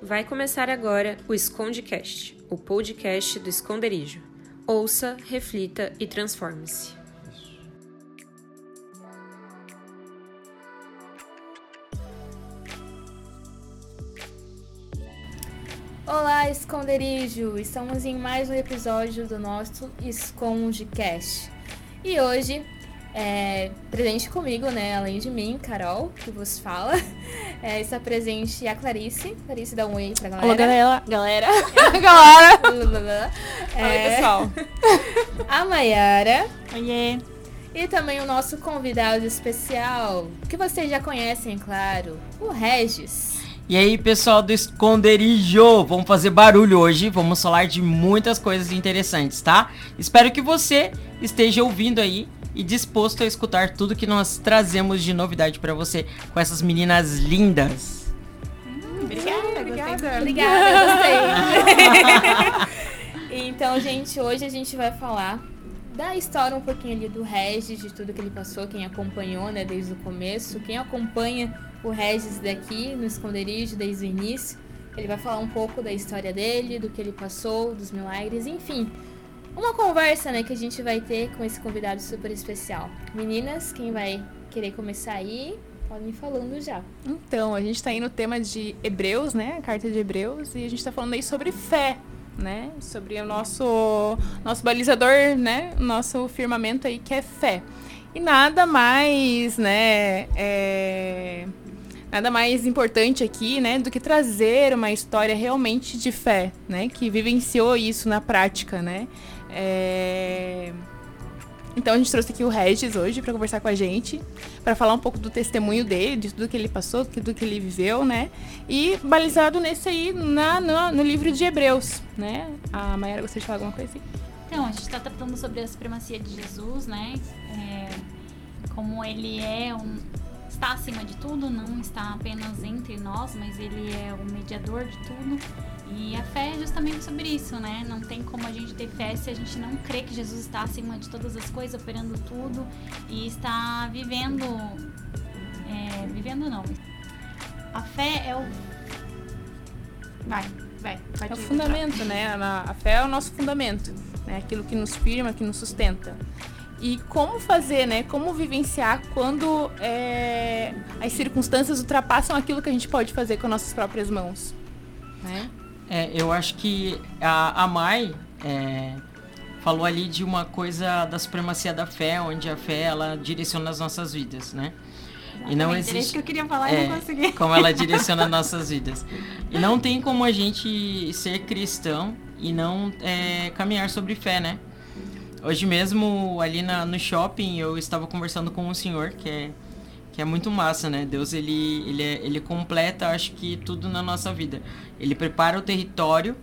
Vai começar agora o Escondecast, o podcast do esconderijo. Ouça, reflita e transforme-se. Olá, esconderijo! Estamos em mais um episódio do nosso Escondecast. E hoje, é, presente comigo, né, além de mim, Carol, que vos fala, é, está presente a Clarice. Clarice, dá um oi pra galera. Olá, galera. Galera. galera. É, Oi, pessoal. A Mayara. Oiê. E também o nosso convidado especial, que vocês já conhecem, claro, o Regis. E aí, pessoal do esconderijo, vamos fazer barulho hoje, vamos falar de muitas coisas interessantes, tá? Espero que você esteja ouvindo aí e disposto a escutar tudo que nós trazemos de novidade pra você com essas meninas lindas. Obrigada, obrigada. Obrigada, gostei. então, gente, hoje a gente vai falar da história um pouquinho ali do Regis, de tudo que ele passou, quem acompanhou, né, desde o começo, quem acompanha o Regis daqui no esconderijo desde o início. Ele vai falar um pouco da história dele, do que ele passou, dos milagres, enfim. Uma conversa, né, que a gente vai ter com esse convidado super especial. Meninas, quem vai querer começar aí, podem ir falando já. Então, a gente tá aí no tema de Hebreus, né? A carta de Hebreus, e a gente tá falando aí sobre fé, né? Sobre o nosso, nosso balizador, né? O nosso firmamento aí que é fé. E nada mais, né? É... Nada mais importante aqui, né, do que trazer uma história realmente de fé, né, que vivenciou isso na prática, né. É... Então a gente trouxe aqui o Regis hoje para conversar com a gente, para falar um pouco do testemunho dele, de tudo que ele passou, tudo que ele viveu, né? E balizado nesse aí, na, no, no livro de Hebreus, né? A Mayara gostaria de falar alguma coisa assim? Então, a gente está tratando sobre a supremacia de Jesus, né? É, como ele é um. Está acima de tudo, não está apenas entre nós, mas ele é o mediador de tudo. E a fé é justamente sobre isso, né? Não tem como a gente ter fé se a gente não crê que Jesus está acima de todas as coisas, operando tudo e está vivendo. É, vivendo não. A fé é o. Vai, vai, vai. É o fundamento, né? A, a fé é o nosso fundamento, né? Aquilo que nos firma, que nos sustenta. E como fazer, né? Como vivenciar quando é, as circunstâncias ultrapassam aquilo que a gente pode fazer com nossas próprias mãos, né? É, eu acho que a, a Mai é, falou ali de uma coisa da supremacia da fé, onde a fé ela direciona as nossas vidas, né? E não Exatamente, era isso existe que eu queria falar É, e não consegui. como ela direciona nossas vidas. E não tem como a gente ser cristão e não é, caminhar sobre fé, né? Hoje mesmo, ali na, no shopping, eu estava conversando com um senhor que é, que é muito massa, né? Deus, ele, ele, é- ele completa, acho que, tudo na nossa vida. Ele prepara o território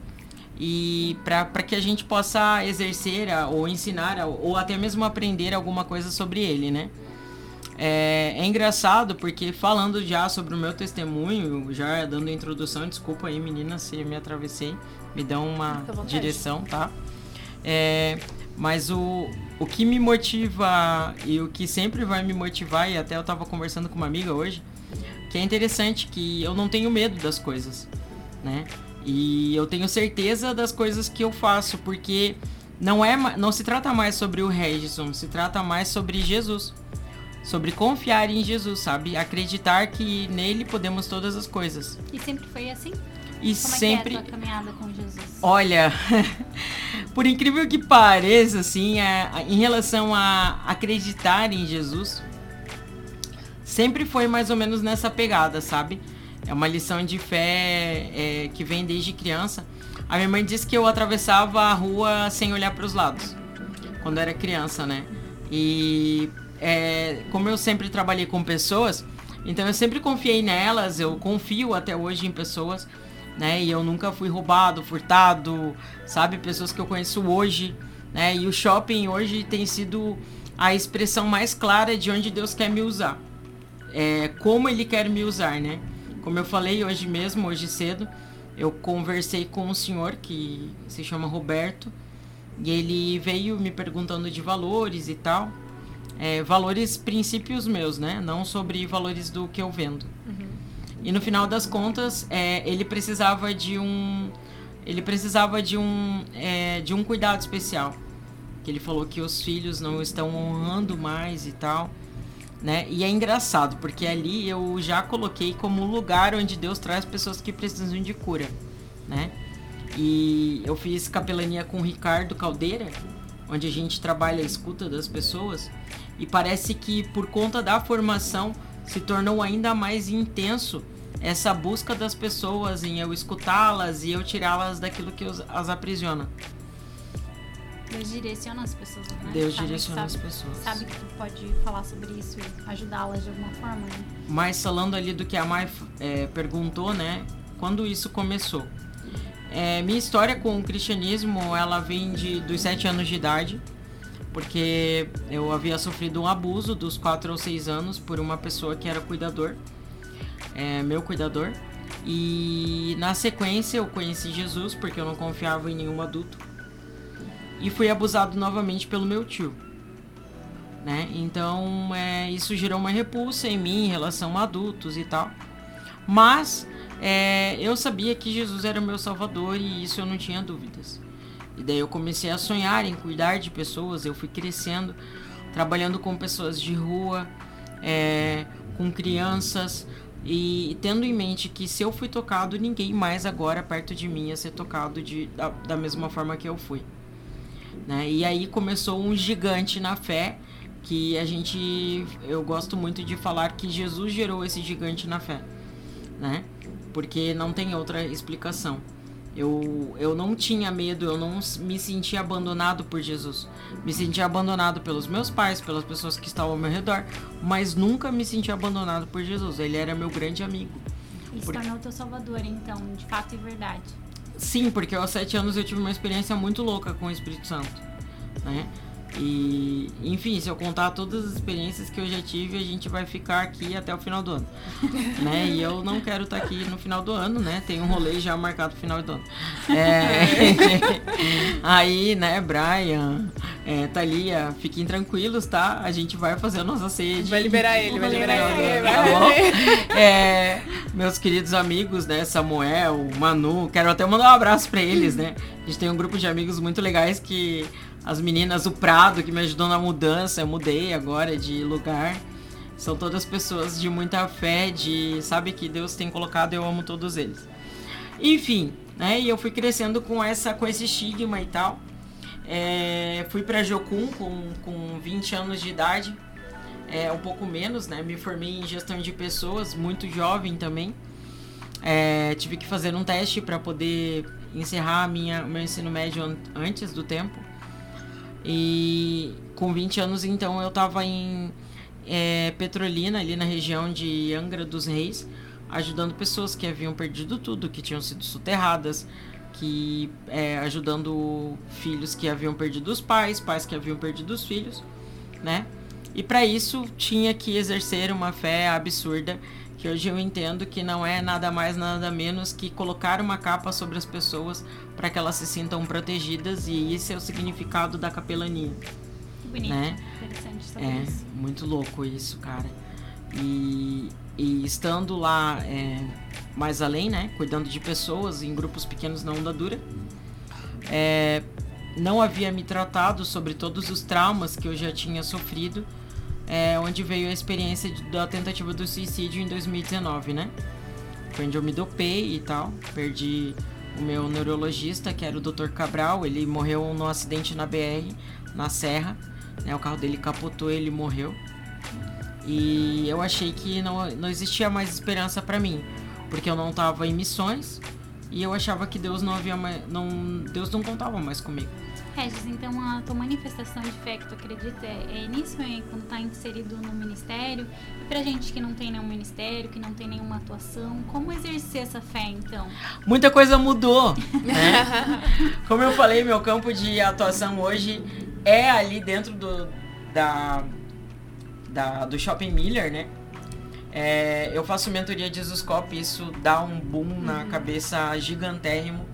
e para que a gente possa exercer ou ensinar ou até mesmo aprender alguma coisa sobre ele, né? É, é engraçado porque falando já sobre o meu testemunho, já dando introdução, desculpa aí meninas se me atravessei, me dão uma direção, tá? É, mas o, o que me motiva e o que sempre vai me motivar, e até eu tava conversando com uma amiga hoje, que é interessante que eu não tenho medo das coisas, né? E eu tenho certeza das coisas que eu faço, porque não é não se trata mais sobre o Regison, se trata mais sobre Jesus. Sobre confiar em Jesus, sabe? Acreditar que nele podemos todas as coisas. E sempre foi assim? E Como sempre é é a tua caminhada com Jesus? Olha, por incrível que pareça, assim, é, em relação a acreditar em Jesus, sempre foi mais ou menos nessa pegada, sabe? É uma lição de fé é, que vem desde criança. A minha mãe disse que eu atravessava a rua sem olhar para os lados, quando era criança, né? E é, como eu sempre trabalhei com pessoas, então eu sempre confiei nelas, eu confio até hoje em pessoas né? E eu nunca fui roubado, furtado, sabe? Pessoas que eu conheço hoje, né? E o shopping hoje tem sido a expressão mais clara de onde Deus quer me usar. É, como Ele quer me usar, né? Como eu falei hoje mesmo, hoje cedo, eu conversei com um senhor que se chama Roberto e ele veio me perguntando de valores e tal. É, valores, princípios meus, né? Não sobre valores do que eu vendo. E no final das contas, é, ele precisava de um ele precisava de um é, de um cuidado especial. Que ele falou que os filhos não estão honrando mais e tal, né? E é engraçado porque ali eu já coloquei como lugar onde Deus traz pessoas que precisam de cura, né? E eu fiz capelania com o Ricardo Caldeira, onde a gente trabalha a escuta das pessoas, e parece que por conta da formação se tornou ainda mais intenso essa busca das pessoas em eu escutá-las e eu tirá-las daquilo que as aprisiona. Deus direciona as pessoas, né? Deus sabe, direciona sabe, as pessoas. Sabe que tu pode falar sobre isso e ajudá-las de alguma forma, né? Mas falando ali do que a Mai é, perguntou, né? Quando isso começou? É, minha história com o cristianismo, ela vem de, dos sete anos de idade, porque eu havia sofrido um abuso dos quatro ou seis anos por uma pessoa que era cuidador é, meu cuidador. E na sequência eu conheci Jesus porque eu não confiava em nenhum adulto. E fui abusado novamente pelo meu tio. Né? Então é, isso gerou uma repulsa em mim em relação a adultos e tal. Mas é, eu sabia que Jesus era meu salvador e isso eu não tinha dúvidas. E daí eu comecei a sonhar em cuidar de pessoas. Eu fui crescendo, trabalhando com pessoas de rua, é, com crianças, e tendo em mente que se eu fui tocado, ninguém mais agora perto de mim ia ser tocado de, da, da mesma forma que eu fui. Né? E aí começou um gigante na fé, que a gente. Eu gosto muito de falar que Jesus gerou esse gigante na fé. Né? Porque não tem outra explicação. Eu, eu não tinha medo, eu não me sentia abandonado por Jesus. Me sentia abandonado pelos meus pais, pelas pessoas que estavam ao meu redor, mas nunca me senti abandonado por Jesus. Ele era meu grande amigo. E se porque... tornou teu salvador, então, de fato e verdade. Sim, porque aos sete anos eu tive uma experiência muito louca com o Espírito Santo. Né? E, enfim, se eu contar todas as experiências que eu já tive, a gente vai ficar aqui até o final do ano. né? E eu não quero estar aqui no final do ano, né? Tem um rolê já marcado no final do ano. É... Aí, né, Brian, é, Thalia, fiquem tranquilos, tá? A gente vai fazer a nossa sede. Vai liberar ele, vai liberar ele. Tá é, meus queridos amigos, né? Samuel, Manu, quero até mandar um abraço para eles, né? A gente tem um grupo de amigos muito legais que as meninas, o Prado, que me ajudou na mudança, eu mudei agora de lugar. São todas pessoas de muita fé, de sabe que Deus tem colocado, eu amo todos eles. Enfim, né? E eu fui crescendo com essa com esse estigma e tal. É, fui para Jocum com, com 20 anos de idade, é, um pouco menos, né? Me formei em gestão de pessoas, muito jovem também. É, tive que fazer um teste para poder encerrar minha, meu ensino médio an antes do tempo. E com 20 anos, então, eu estava em é, Petrolina, ali na região de Angra dos Reis, ajudando pessoas que haviam perdido tudo, que tinham sido soterradas, que é, ajudando filhos que haviam perdido os pais, pais que haviam perdido os filhos, né? E para isso tinha que exercer uma fé absurda, que hoje eu entendo que não é nada mais nada menos que colocar uma capa sobre as pessoas para que elas se sintam protegidas e esse é o significado da capelania. Que bonito, né? interessante saber é, isso. muito louco isso, cara. E, e estando lá é, mais além, né, cuidando de pessoas em grupos pequenos na onda dura, é, não havia me tratado sobre todos os traumas que eu já tinha sofrido, é, onde veio a experiência de, da tentativa do suicídio em 2019, né? Foi onde eu me dopei e tal, perdi o meu neurologista, que era o Dr. Cabral, ele morreu num acidente na BR, na Serra. Né? O carro dele capotou, ele morreu. E eu achei que não, não existia mais esperança para mim, porque eu não estava em missões e eu achava que Deus não havia mais, não Deus não contava mais comigo. Regis, então a tua manifestação de fé que tu acredita é, é nisso, é quando tá inserido no ministério. E pra gente que não tem nenhum ministério, que não tem nenhuma atuação, como exercer essa fé então? Muita coisa mudou, né? Como eu falei, meu campo de atuação hoje é ali dentro do, da, da, do Shopping Miller, né? É, eu faço mentoria de Zuscope, isso dá um boom na uhum. cabeça gigantérrimo.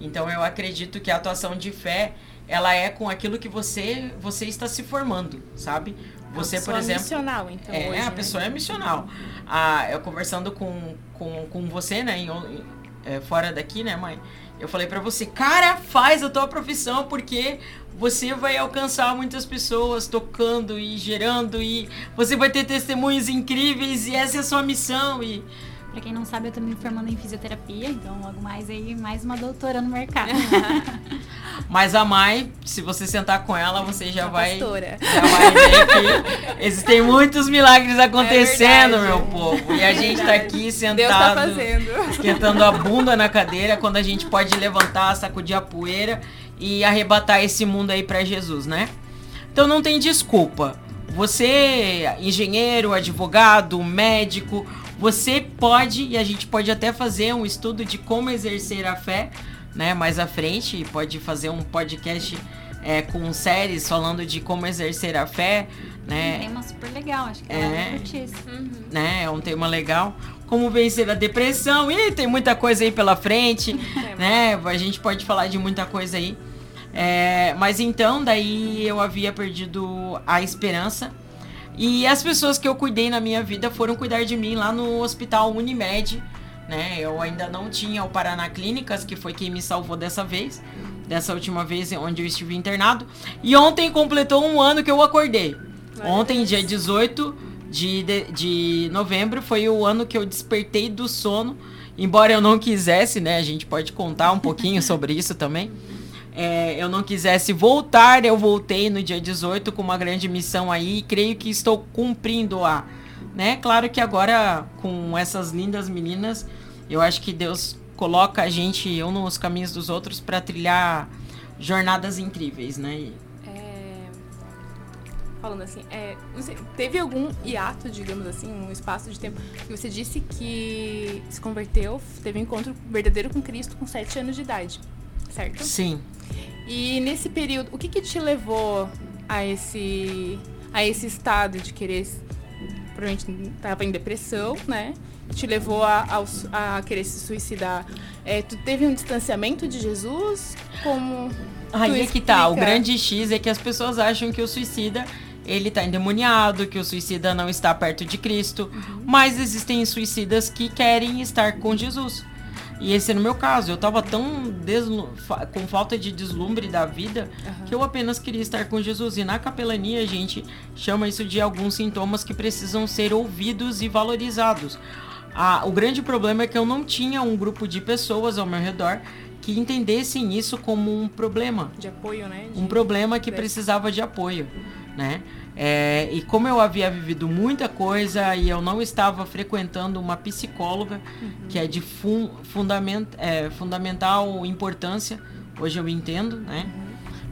Então eu acredito que a atuação de fé ela é com aquilo que você você está se formando, sabe? Você, por pessoa exemplo. missional, então. É, hoje, a né? pessoa é missional. Ah, eu conversando com, com, com você, né, em, é, fora daqui, né, mãe? Eu falei pra você, cara, faz a tua profissão porque você vai alcançar muitas pessoas tocando e gerando e você vai ter testemunhos incríveis e essa é a sua missão e Pra quem não sabe, eu tô me formando em fisioterapia, então logo mais aí, mais uma doutora no mercado. mas a mãe, se você sentar com ela, você já Uma vai pastora. já vai ver que existem muitos milagres acontecendo, É meu povo. E a gente tá aqui Deus tá sentado fazendo. esquentando a bunda na cadeira quando a gente pode levantar, sacudir a poeira e arrebatar esse mundo aí pra Jesus, né? Então não tem desculpa. Você, engenheiro, advogado, médico, você pode e a gente pode até fazer um estudo de como exercer a fé, né? Mais à frente, e pode fazer um podcast é, com séries falando de como exercer a fé, Um né? tema super legal, acho que É. vai curtir isso. né? É um tema legal. Como vencer a depressão. E tem muita coisa aí pela frente, né? A gente pode falar de muita coisa aí. É, mas então, daí eu havia perdido a esperança. E as pessoas que eu cuidei na minha vida foram cuidar de mim lá no hospital Unimed, né? Eu ainda não tinha o Paraná Clínicas, que foi quem me salvou dessa vez. Dessa última vez onde eu estive internado. E ontem completou um ano que eu acordei. Ontem, dia 18 de, de, de novembro, foi o ano que eu despertei do sono. Embora eu não quisesse, né? A gente pode contar um pouquinho sobre isso também. É, eu não quisesse voltar, eu voltei no dia 18 com uma grande missão aí e creio que estou cumprindo-a. Né? Claro que agora, com essas lindas meninas, eu acho que Deus coloca a gente um nos caminhos dos outros para trilhar jornadas incríveis, né? É, falando assim, é, teve algum hiato, digamos assim, um espaço de tempo que você disse que se converteu, teve um encontro verdadeiro com Cristo com 7 anos de idade, certo? Sim. E nesse período, o que, que te levou a esse a esse estado de querer provavelmente estava em depressão, né? Te levou a, su- a querer se suicidar. É, tu teve um distanciamento de Jesus? Como Aí é que tá, o grande X é que as pessoas acham que o suicida, ele tá endemoniado, que o suicida não está perto de Cristo, mas existem suicidas que querem estar com Jesus. E esse é no meu caso, eu tava tão deslu- com falta de deslumbre da vida que eu apenas queria estar com Jesus. E na capelania a gente chama isso de alguns sintomas que precisam ser ouvidos e valorizados. Ah, o grande problema é que eu não tinha um grupo de pessoas ao meu redor que entendessem isso como um problema de apoio, né? De- um problema que precisava de apoio, né? É, e como eu havia vivido muita coisa e eu não estava frequentando uma psicóloga, que é de fun fundament é, fundamental importância, hoje eu entendo, né?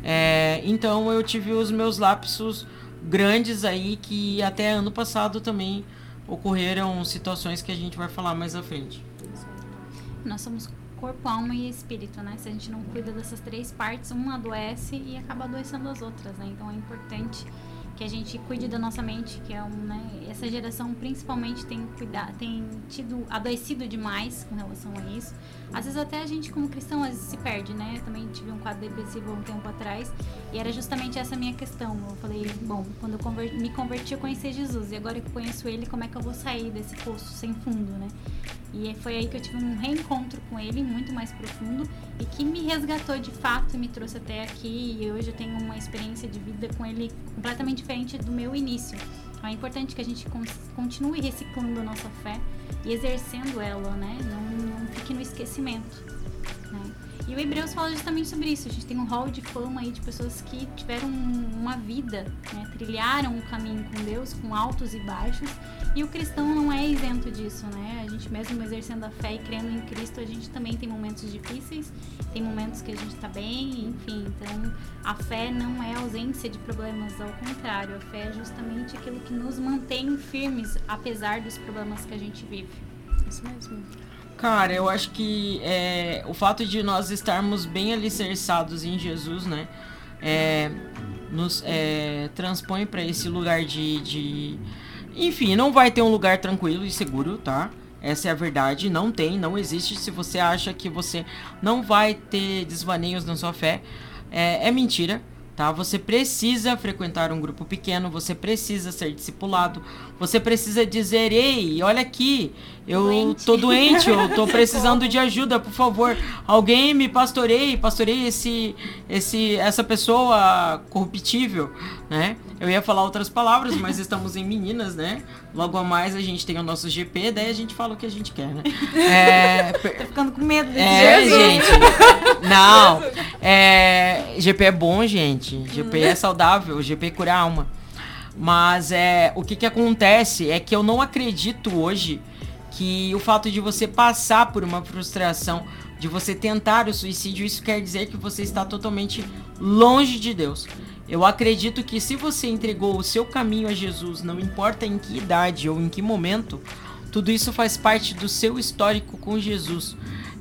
É, então eu tive os meus lapsos grandes aí que até ano passado também ocorreram situações que a gente vai falar mais à frente. Nós somos corpo, alma e espírito, né? Se a gente não cuida dessas três partes, uma adoece e acaba adoecendo as outras, né? Então é importante que a gente cuide da nossa mente, que é um, né? Essa geração principalmente tem cuidado, tem tido adoecido demais com relação a isso. Às vezes até a gente como cristão às vezes se perde, né? Eu também tive um quadro depressivo há um tempo atrás e era justamente essa minha questão. Eu falei, bom, quando eu me converti eu conheci Jesus e agora que eu conheço ele, como é que eu vou sair desse poço sem fundo, né? E foi aí que eu tive um reencontro com ele, muito mais profundo, e que me resgatou de fato e me trouxe até aqui. E hoje eu tenho uma experiência de vida com ele completamente diferente do meu início. Então é importante que a gente con- continue reciclando a nossa fé e exercendo ela, né? Não, não fique no esquecimento. Né? E o Hebreus fala justamente sobre isso. A gente tem um hall de fama aí de pessoas que tiveram uma vida, né? trilharam o caminho com Deus, com altos e baixos. E o cristão não é isento disso, né? Mesmo exercendo a fé e crendo em Cristo, a gente também tem momentos difíceis, tem momentos que a gente tá bem, enfim. Então, a fé não é ausência de problemas, ao contrário, a fé é justamente aquilo que nos mantém firmes apesar dos problemas que a gente vive. Isso mesmo. Cara, eu acho que é, o fato de nós estarmos bem alicerçados em Jesus, né? é, nos é, transpõe para esse lugar de, de. Enfim, não vai ter um lugar tranquilo e seguro, tá? Essa é a verdade. Não tem, não existe. Se você acha que você não vai ter desvaneios na sua fé, é, é mentira, tá? Você precisa frequentar um grupo pequeno, você precisa ser discipulado, você precisa dizer, ei, olha aqui, eu Doente. tô doente, eu tô precisando de ajuda, por favor, alguém me pastoreie, pastoreie esse, esse, essa pessoa corruptível, né? Eu ia falar outras palavras, mas estamos em meninas, né? Logo a mais a gente tem o nosso GP, daí a gente fala o que a gente quer, né? É, Tô ficando com medo desse é, Jesus. gente. Não. É, GP é bom, gente. GP é saudável. GP cura a alma. Mas é, o que, que acontece é que eu não acredito hoje que o fato de você passar por uma frustração, de você tentar o suicídio, isso quer dizer que você está totalmente longe de Deus. Eu acredito que se você entregou o seu caminho a Jesus, não importa em que idade ou em que momento, tudo isso faz parte do seu histórico com Jesus.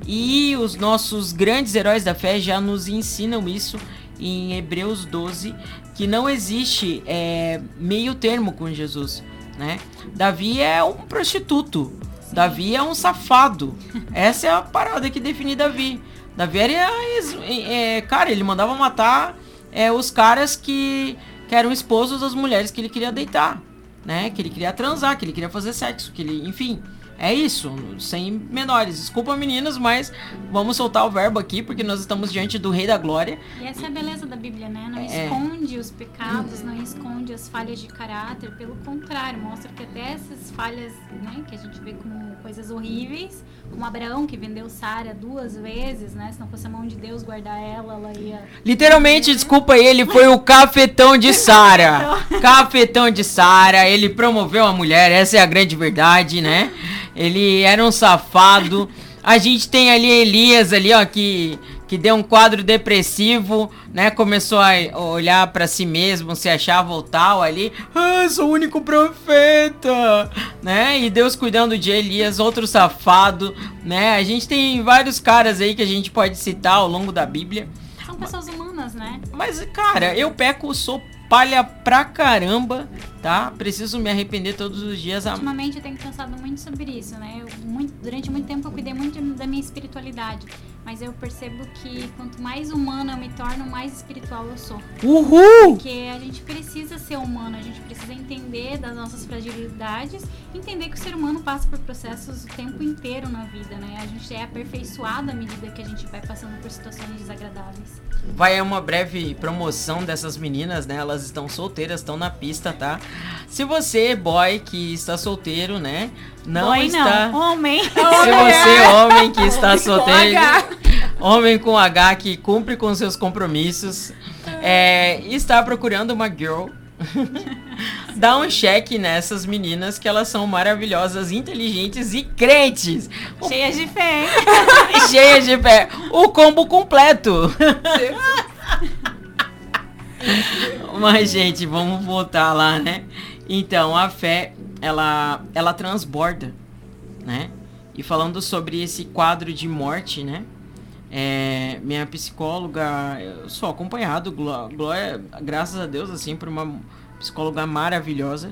E os nossos grandes heróis da fé já nos ensinam isso em Hebreus 12, que não existe é, meio termo com Jesus, né? Davi é um prostituto, Davi é um safado. Essa é a parada que define Davi. Davi era, ex- é, cara, ele mandava matar é, os caras que, que eram esposos das mulheres que ele queria deitar, né? Que ele queria transar, que ele queria fazer sexo, que ele, enfim. É isso, sem menores. Desculpa, meninas, mas vamos soltar o verbo aqui, porque nós estamos diante do Rei da Glória. E essa é a beleza da Bíblia, né? Não É. esconde os pecados, não esconde as falhas de caráter, pelo contrário, mostra que até essas falhas, né, que a gente vê como coisas horríveis, como Abraão que vendeu Sara duas vezes, né? Se não fosse a mão de Deus guardar ela, ela ia. Literalmente, desculpa aí, ele foi o cafetão de Sara. Cafetão de Sara, ele promoveu a mulher, essa é a grande verdade, né? Ele era um safado. A gente tem ali Elias ali, ó, que que deu um quadro depressivo, né? Começou a olhar pra si mesmo, se achava o tal ali. Ah, sou o único profeta, né? E Deus cuidando de Elias, outro safado, né? A gente tem vários caras aí que a gente pode citar ao longo da Bíblia. São pessoas humanas, né? Mas, cara, eu peco, sou palha pra caramba, tá? Preciso me arrepender todos os dias. A... Ultimamente eu tenho pensado muito sobre isso, né? Eu, muito- durante muito tempo eu cuidei muito da minha espiritualidade. Mas eu percebo que quanto mais humana eu me torno, mais espiritual eu sou. Uhul! Porque a gente precisa ser humano, a gente precisa entender das nossas fragilidades, entender que o ser humano passa por processos o tempo inteiro na vida, né? A gente é aperfeiçoado à medida que a gente vai passando por situações desagradáveis. Vai uma breve promoção dessas meninas, né? Elas estão solteiras, estão na pista, tá? Se você, boy, que está solteiro, né? Não Boy, está. não, homem. Se você, homem que está solteiro, homem com H que cumpre com seus compromissos, é, está procurando uma girl, dá um cheque nessas meninas que elas são maravilhosas, inteligentes e crentes. Cheias de fé. Cheias de pé. O combo completo. Mas, gente, vamos voltar lá, né? Então, a fé, ela, ela transborda, né? E falando sobre esse quadro de morte, né? É, minha psicóloga, eu sou acompanhado, gló- glória, graças a Deus, assim, por uma psicóloga maravilhosa,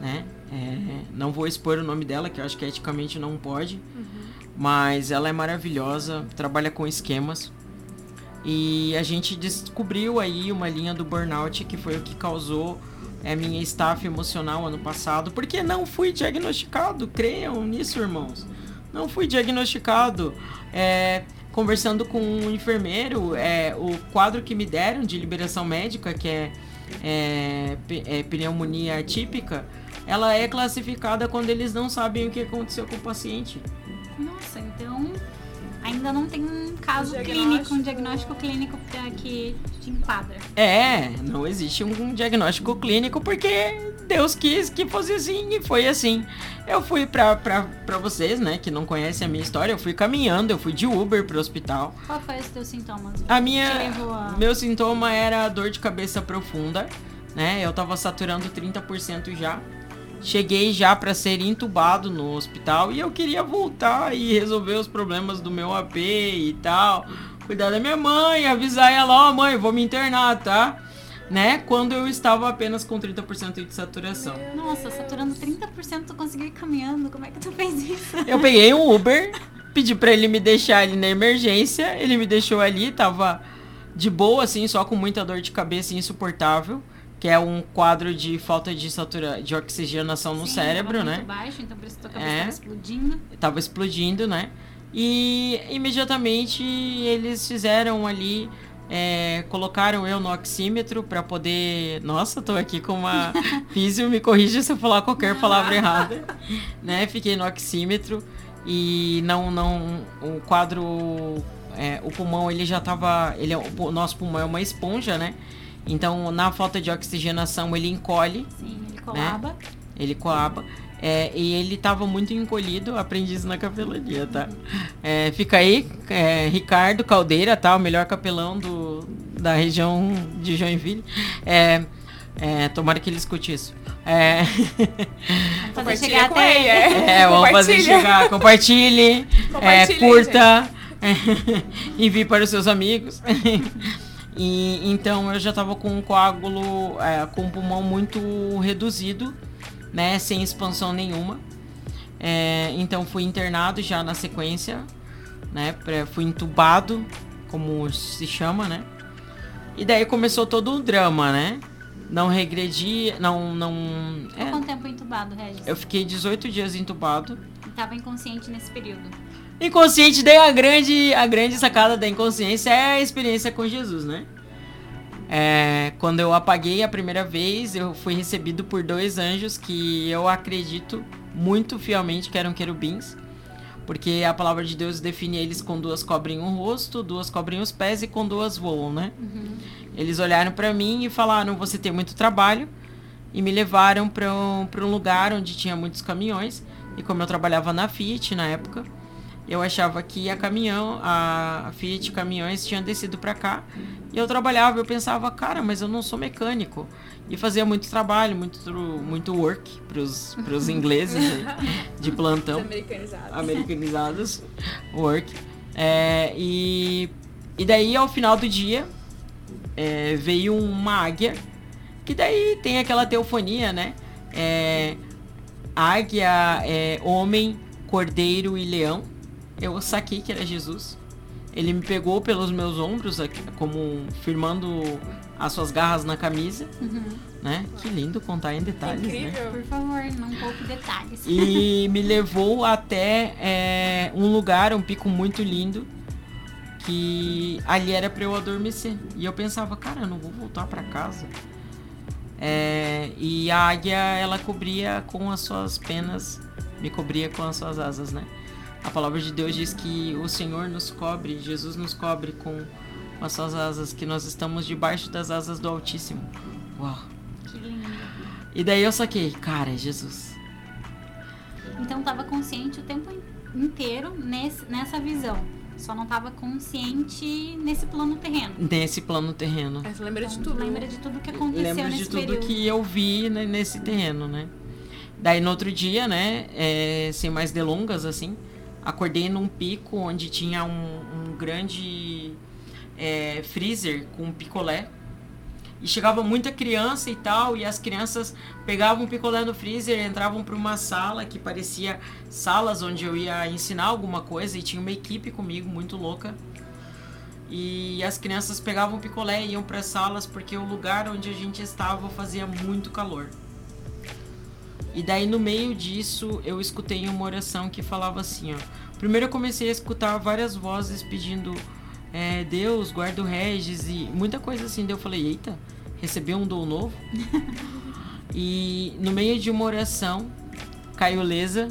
né? É, não vou expor o nome dela, que eu acho que eticamente não pode, mas ela é maravilhosa, trabalha com esquemas. E a gente descobriu aí uma linha do burnout que foi o que causou a minha estafa emocional ano passado, porque não fui diagnosticado, creiam nisso, irmãos. Não fui diagnosticado. É, conversando com um enfermeiro, é, o quadro que me deram de liberação médica, que é, é, é pneumonia atípica, ela é classificada quando eles não sabem o que aconteceu com o paciente. Nossa, então ainda não tem um caso clínico, um diagnóstico. clínico que te enquadra. É, não existe um diagnóstico clínico porque Deus quis que fosse assim e foi assim. Eu fui pra, pra, pra vocês, né, que não conhecem a minha história, eu fui caminhando, eu fui de Uber pro hospital. Qual foi os teus sintomas? A minha. a- Meu sintoma era dor de cabeça profunda, né? Eu tava saturando 30% já. Cheguei já pra ser entubado no hospital e eu queria voltar e resolver os problemas do meu AP e tal. Cuidar da minha mãe, avisar ela, ó mãe, vou me internar, tá? Né? Quando eu estava apenas com 30% de saturação. Nossa, saturando 30% tu conseguiu ir caminhando. Como é que tu fez isso? Eu peguei um Uber, pedi pra ele me deixar ali na emergência, ele me deixou ali, tava de boa, assim, só com muita dor de cabeça insuportável. Que é um quadro de falta de satura, de oxigenação no Sim, cérebro, tava né? muito baixo, então por isso tua cabeça É. tava explodindo. Tava explodindo, né? E imediatamente eles fizeram ali. é, colocaram eu no oxímetro para poder. Nossa, tô aqui com uma. Físio, me corrija se eu falar qualquer palavra errada. Né? Fiquei no oxímetro e não. não o quadro. é, o pulmão ele já tava. Ele, é- o nosso pulmão é uma esponja, né? Então, na falta de oxigenação, ele encolhe Sim, Né? ele colaba. ele coaba. É, e ele tava muito encolhido, aprendi isso na capelania, tá? É, fica aí, é, Ricardo Caldeira, tá? O melhor capelão do, da região de Joinville. É, é, tomara que ele escute isso. É, Vamos fazer chegar com até ele, é. é, vamos fazer chegar. Compartilhe, é, Compartilhe, curta, envie para os seus amigos. E, então eu já tava com um coágulo, é, com o pulmão muito reduzido, né? Sem expansão nenhuma. É, então fui internado já na sequência, né? fui entubado, como se chama, né? E daí começou todo o drama, né? Não regredi, não, não. É, quanto tempo entubado, Regis? eu fiquei 18 dias entubado. E tava inconsciente nesse período. Inconsciente, daí a grande, a grande sacada da inconsciência é a experiência com Jesus, né? É, quando eu apaguei a primeira vez, eu fui recebido por dois anjos que eu acredito muito fielmente que eram querubins. Porque a palavra de Deus define eles com duas cobrem o rosto, duas cobrem os pés e com duas voam, né? Eles olharam pra mim e falaram: Você tem muito trabalho. E me levaram pra um, pra um lugar onde tinha muitos caminhões. E como eu trabalhava na Fiat na época, eu achava que a caminhão, a Fiat Caminhões tinha descido pra cá. E eu trabalhava, eu pensava, cara, mas eu não sou mecânico. E fazia muito trabalho, muito, muito work pros, pros ingleses aí, de plantão Americanizado. americanizados, work. É, e, e daí, ao final do dia, é, veio uma águia, que daí tem aquela teofonia, né? É, águia, é, homem, cordeiro e leão. Eu saquei que era Jesus. Ele me pegou pelos meus ombros, aqui, como firmando as suas garras na camisa, né? Que lindo contar em detalhes, né? Incrível. Por favor, não poupe detalhes. E me levou até é, um lugar, um pico muito lindo, que ali era pra eu adormecer. E eu pensava, cara, eu não vou voltar pra casa. É, e a águia, ela cobria com as suas penas, me cobria com as suas asas, né? A palavra de Deus diz que o Senhor nos cobre, Jesus nos cobre com as suas asas, que nós estamos debaixo das asas do Altíssimo. Uau! Que lindo. E daí eu saquei, cara, é Jesus. Então tava consciente o tempo in- inteiro nesse, nessa visão. Só não tava consciente nesse plano terreno. Nesse plano terreno. Mas lembra de Então, tudo. Lembra de tudo que aconteceu Lembro nesse de tudo período. que eu vi né, nesse terreno, né? Daí no outro dia, né, é, sem mais delongas, assim, acordei num pico onde tinha um, um grande é, freezer com picolé. E chegava muita criança e tal, e as crianças pegavam picolé no freezer, entravam para uma sala que parecia salas onde eu ia ensinar alguma coisa, e tinha uma equipe comigo muito louca. E as crianças pegavam picolé e iam para salas porque o lugar onde a gente estava fazia muito calor. E daí no meio disso eu escutei uma oração que falava assim, ó. Primeiro eu comecei a escutar várias vozes pedindo é, Deus, guarda o Regis e muita coisa assim. Daí eu falei, eita, recebi um dom novo. e no meio de uma oração, Caio Leza,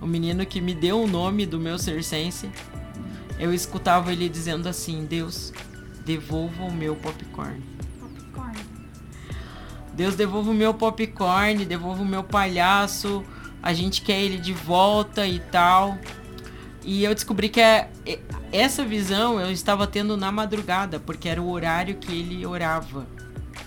o menino que me deu o nome do meu circense, eu escutava ele dizendo assim, Deus, devolva o meu popcorn. Popcorn. Deus devolva o meu popcorn, devolva o meu palhaço, a gente quer ele de volta e tal. E eu descobri que é, é- essa visão eu estava tendo na madrugada, porque era o horário que ele orava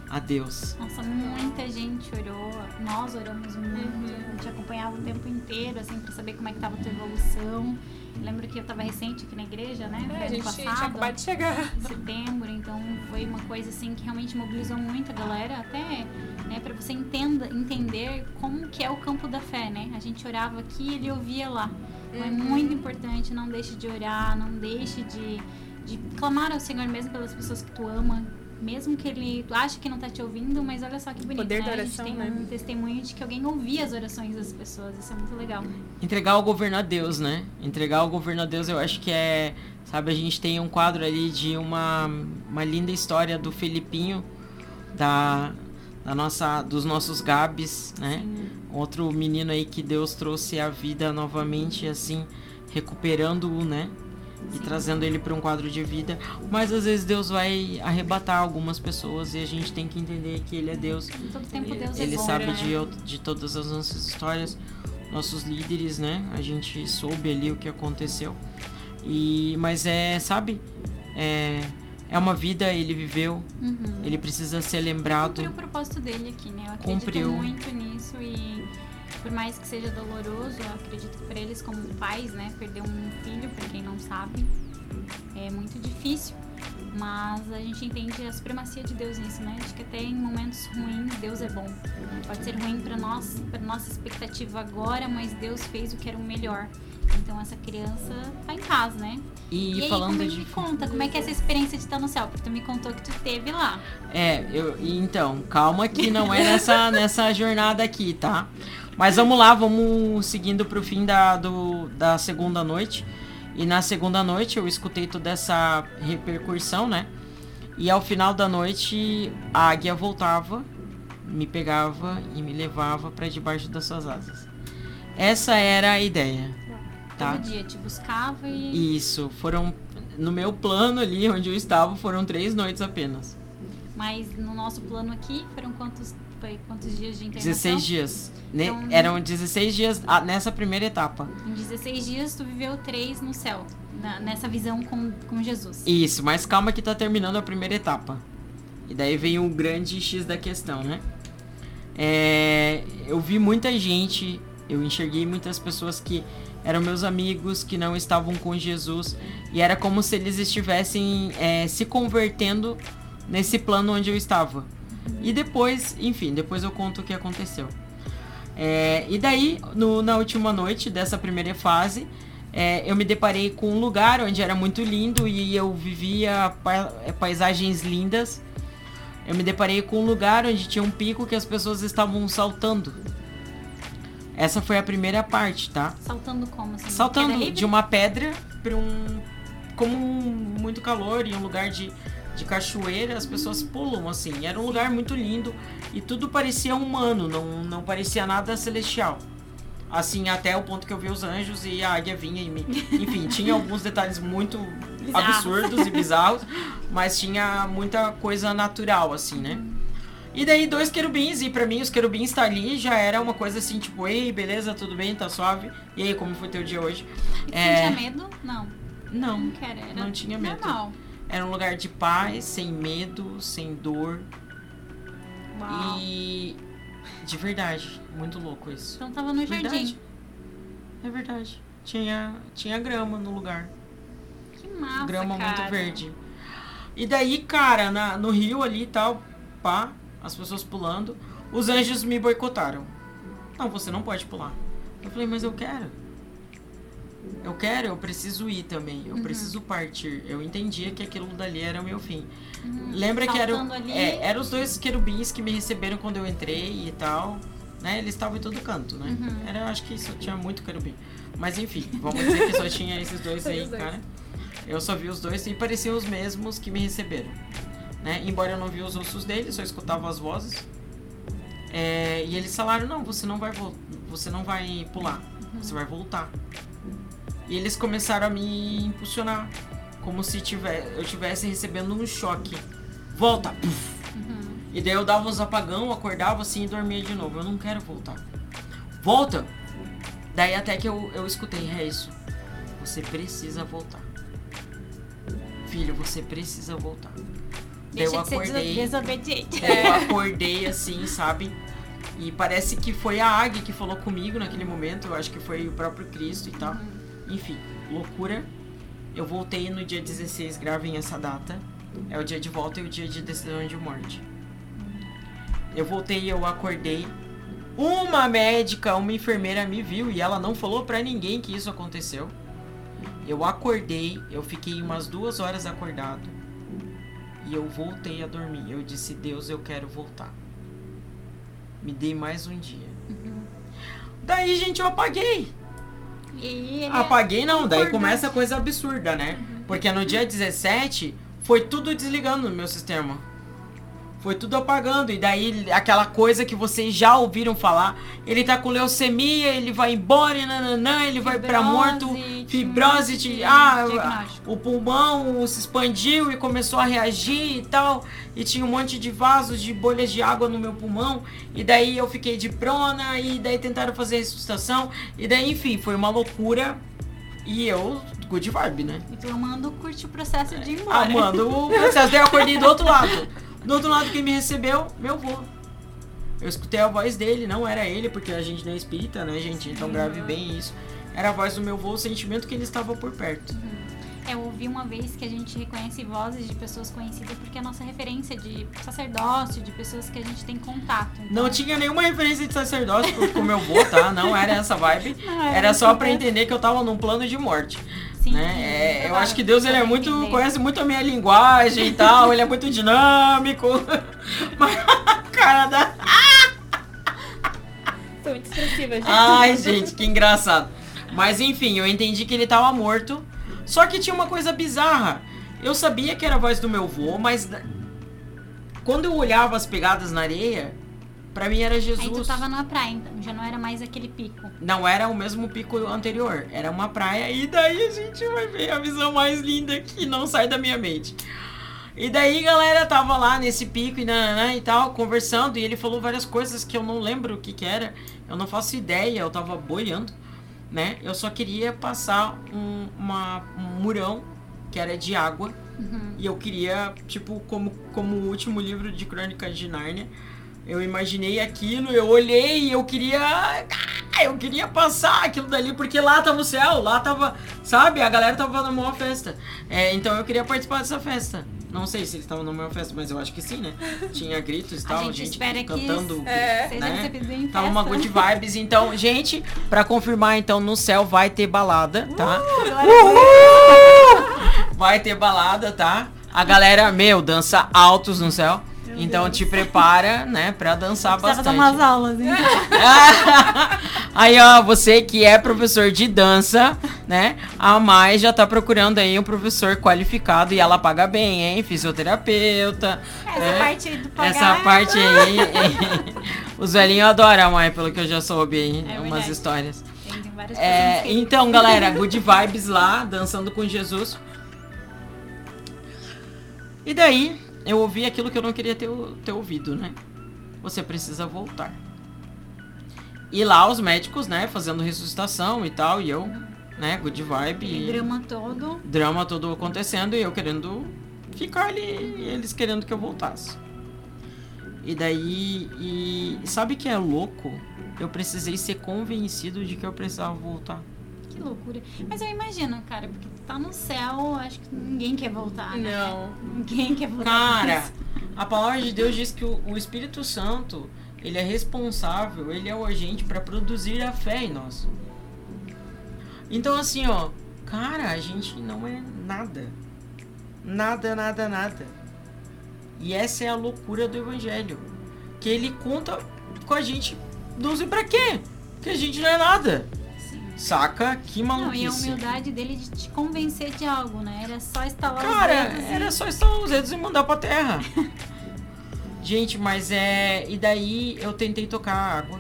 a Deus. Nossa, muita gente orou. Nós oramos muito. A gente acompanhava o tempo inteiro, assim, pra saber como é que tava a tua evolução. Lembro que eu tava recente aqui na igreja, né? É, a gente tinha passado. acabado de chegar. em setembro, então foi uma coisa assim que realmente mobilizou muito a galera, até né, para você entenda, entender como que é o campo da fé, né? A gente orava aqui e ele ouvia lá. Então é muito importante, não deixe de orar, não deixe de, de clamar ao Senhor mesmo pelas pessoas que tu ama, mesmo que ele tu acha que não tá te ouvindo, mas olha só que bonito, Poder né? da a gente oração, tem né? um testemunho de que alguém ouvia as orações das pessoas, isso é muito legal. Entregar o governo a Deus, né? Entregar o governo a Deus, eu acho que é. Sabe, a gente tem um quadro ali de uma, uma linda história do Felipinho, da, da nossa, dos nossos Gabs, né? Outro menino aí que Deus trouxe à vida novamente, assim, recuperando-o, né? E trazendo ele para um quadro de vida. Mas às vezes Deus vai arrebatar algumas pessoas e a gente tem que entender que Ele é Deus. Em todo tempo Deus Ele é bom, sabe né? de, de todas as nossas histórias, nossos líderes, né? A gente soube ali o que aconteceu. E mas é, sabe? É, é uma vida ele viveu, Uhum. ele precisa ser lembrado. Cumpriu o propósito dele aqui, né? Eu acredito Cumpriu. muito nisso e por mais que seja doloroso, eu acredito que para eles como pais, né, perder um filho, para quem não sabe, é muito difícil. Mas a gente entende a supremacia de Deus nisso, né? Acho que até em momentos ruins Deus é bom. Pode ser ruim para nós, para nossa expectativa agora, mas Deus fez o que era o melhor. Então essa criança tá em casa, né? E, E, aí, falando como de me conta, como é que é essa experiência de estar no céu? Porque tu me contou que tu teve lá. É, eu, então, calma que não é nessa, nessa jornada aqui, tá? Mas vamos lá, vamos seguindo pro fim da, do, da segunda noite. E na segunda noite eu escutei toda essa repercussão, né? E ao final da noite a águia voltava, me pegava e me levava para debaixo das suas asas. Essa era a ideia, tá? Todo dia te buscava e. Isso, foram no meu plano ali onde eu estava, foram três noites apenas. Mas no nosso plano aqui, foram quantos, foi quantos dias de internação? 16 dias. Ne- Então- Eram 16 dias ah, nessa primeira etapa. Em 16 dias, tu viveu três no céu. na- nessa visão com, com Jesus. Isso, mas calma que tá terminando a primeira etapa. E daí vem o grande X da questão, né? É, eu vi muita gente, eu enxerguei muitas pessoas que eram meus amigos, que não estavam com Jesus. E era como se eles estivessem é, se convertendo nesse plano onde eu estava. E depois, enfim, depois eu conto o que aconteceu. É, e daí, no- na última noite dessa primeira fase, é, eu me deparei com um lugar onde era muito lindo e eu vivia pa- é, paisagens lindas. Eu me deparei com um lugar onde tinha um pico que as pessoas estavam saltando. Essa foi a primeira parte, tá? Saltando como? Assim, Saltando de uma pedra para um. Como um- muito calor e um lugar de, de cachoeira, as pessoas pulam assim. Era um lugar muito lindo e tudo parecia humano, não, não parecia nada celestial. Assim, até o ponto que eu vi os anjos e a águia vinha e me. Enfim, tinha alguns detalhes muito Bizarros. absurdos e bizarros, mas tinha muita coisa natural, assim, né? E daí dois querubins, e pra mim os querubins estar ali já era uma coisa assim, tipo, ei, beleza, tudo bem, tá suave. E aí, como foi teu dia hoje? E É. tinha medo? Não, Não, não quero. Era não tinha medo. Normal. Era um lugar de paz, sem medo, sem dor. Uau. E de verdade, muito louco isso. Então tava no Verdade. jardim. É verdade. Tinha, tinha grama no lugar. Que massa, grama cara. muito verde. E daí, cara, na, no rio ali e tal, pá, as pessoas pulando, os anjos me boicotaram. Não, você não pode pular. Eu falei, mas eu quero. Eu quero, eu preciso ir também. Eu Uhum. preciso partir. Eu entendia que aquilo dali era o meu fim. Uhum. Lembra que eram, Saltando ali. é, eram os dois querubins que me receberam quando eu entrei e tal. Né? Eles estavam em todo canto, né? Uhum. Era, eu acho que só tinha muito querubim. Mas enfim, vamos dizer que só tinha esses dois aí, cara. Eu só vi os dois e pareciam os mesmos que me receberam. Né? Embora eu não vi os ossos deles, só escutava as vozes. É, e eles falaram, não, você não vai você não vai pular, você vai voltar. E eles começaram a me impulsionar, como se tiver, eu estivesse recebendo um choque. Volta! Puf! Uhum. E daí eu dava uns apagão, acordava assim e dormia de novo. Eu não quero voltar. Volta! Daí até que eu, eu escutei, é isso. Você precisa voltar. Filho, você precisa voltar. Daí Deixa eu de ser acordei. desobediente. Eu acordei assim, sabe? E parece que foi a águia que falou comigo naquele momento. Eu acho que foi o próprio Cristo e tal. Enfim, loucura. Eu voltei no dia 16, gravem essa data. É o dia de volta e o dia de decisão de morte. Eu voltei, eu acordei. Uma médica, uma enfermeira me viu e ela não falou pra ninguém que isso aconteceu. Eu acordei, eu fiquei umas duas horas acordado. E eu voltei a dormir. Eu disse, Deus, eu quero voltar. Me dei mais um dia. Daí, gente, eu apaguei. Ele Apaguei não, daí começa a coisa absurda, né? Porque no dia 17 foi tudo desligando no meu sistema. Foi tudo apagando. E daí aquela coisa que vocês já ouviram falar. Ele tá com leucemia, ele vai embora, e nananã, ele vai pra morto. Fibrose, de, ah, o pulmão se expandiu e começou a reagir e tal. E tinha um monte de vasos, de bolhas de água no meu pulmão. E daí eu fiquei de prona, e daí tentaram fazer ressuscitação. E daí, enfim, foi uma loucura. E eu, good vibe, né? E tu amando curte o processo de ir embora. Amando o processo. Daí eu acordei do outro lado. Do outro lado, quem me recebeu? Meu vô. Eu escutei a voz dele, não era ele, porque a gente não é espírita, né, gente? Então grave bem isso. Era a voz do meu vô, o sentimento que ele estava por perto. Eu ouvi uma vez que a gente reconhece vozes de pessoas conhecidas porque é a nossa referência de sacerdócio, de pessoas que a gente tem contato. Então, Não tinha nenhuma referência de sacerdócio com o meu vô, tá? Não era essa vibe. Não, era Era só pra entender que eu tava num plano de morte. sim, né? É, eu acho que Deus ele é muito entender. conhece muito a minha linguagem e tal, ele é muito dinâmico. Mas a cara da Sou muito expressiva, gente. Ai, gente, que engraçado. Mas enfim, eu entendi que ele tava morto. Só que tinha uma coisa bizarra. Eu sabia que era a voz do meu vô, mas quando eu olhava as pegadas na areia, pra mim era Aí tu Jesus. tava na praia, então já não era mais aquele pico. Não era o mesmo pico anterior, era uma praia e daí a gente vai ver a visão mais linda que não sai da minha mente. E daí, galera, tava lá nesse pico e nananã e tal, conversando, e ele falou várias coisas que eu não lembro o que que era. Eu não faço ideia, eu tava boiando, né? Eu só queria passar um, uma, um murão que era de água. E eu queria, tipo, como, como o último livro de Crônicas de Nárnia, eu imaginei aquilo, eu olhei e eu queria. ah, Eu queria passar aquilo dali, porque lá tava o céu, lá tava. Sabe? A galera tava maior festa. É, então eu queria participar dessa festa. Não sei se eles estavam na maior festa, mas eu acho que sim, né? Tinha gritos e A tal, gente gente, espera que cantando. É. Seja né? em Tava uma good vibes. Então, gente, pra confirmar, então, no céu vai ter balada, tá? Vai ter balada, tá? A galera, meu, dança altos no céu. Então te prepara, né, pra dançar Precisava dar bastante. umas aulas, hein? aí, ó, você que é professor de dança, né? A Mai já tá procurando aí um professor qualificado e ela paga bem, hein? Fisioterapeuta. Essa né? parte aí do pagar. Essa parte aí. Os velhinhos adoram a Mai, pelo que eu já soube aí. É umas verdade. histórias. É, então, galera, good vibes lá, dançando com Jesus. E daí, eu ouvi aquilo que eu não queria ter, ter ouvido, né? Você precisa voltar. E lá os médicos, né, fazendo ressuscitação e tal, e eu, né, good vibe. E E drama todo. drama todo acontecendo e eu querendo ficar ali e eles querendo que eu voltasse. E daí, e sabe que é louco? Eu precisei ser convencido de que eu precisava voltar. Que loucura. Mas eu imagino, cara, porque tu tá no céu, acho que ninguém quer voltar, né? Não. Ninguém quer voltar. Cara, a palavra de Deus diz que o, o Espírito Santo, ele é responsável, ele é o agente para produzir a fé em nós. Então assim, ó, cara, a gente não é nada. Nada, nada, nada. E essa é a loucura do evangelho, que ele conta com a gente, não sei pra quê? Que a gente não é nada. Saca? Que Não, maluquice. e a humildade dele de te convencer de algo, né? Era só estalar Cara, os dedos. e- era só estalar os dedos e mandar pra terra. Gente, mas é. E daí eu tentei tocar a água.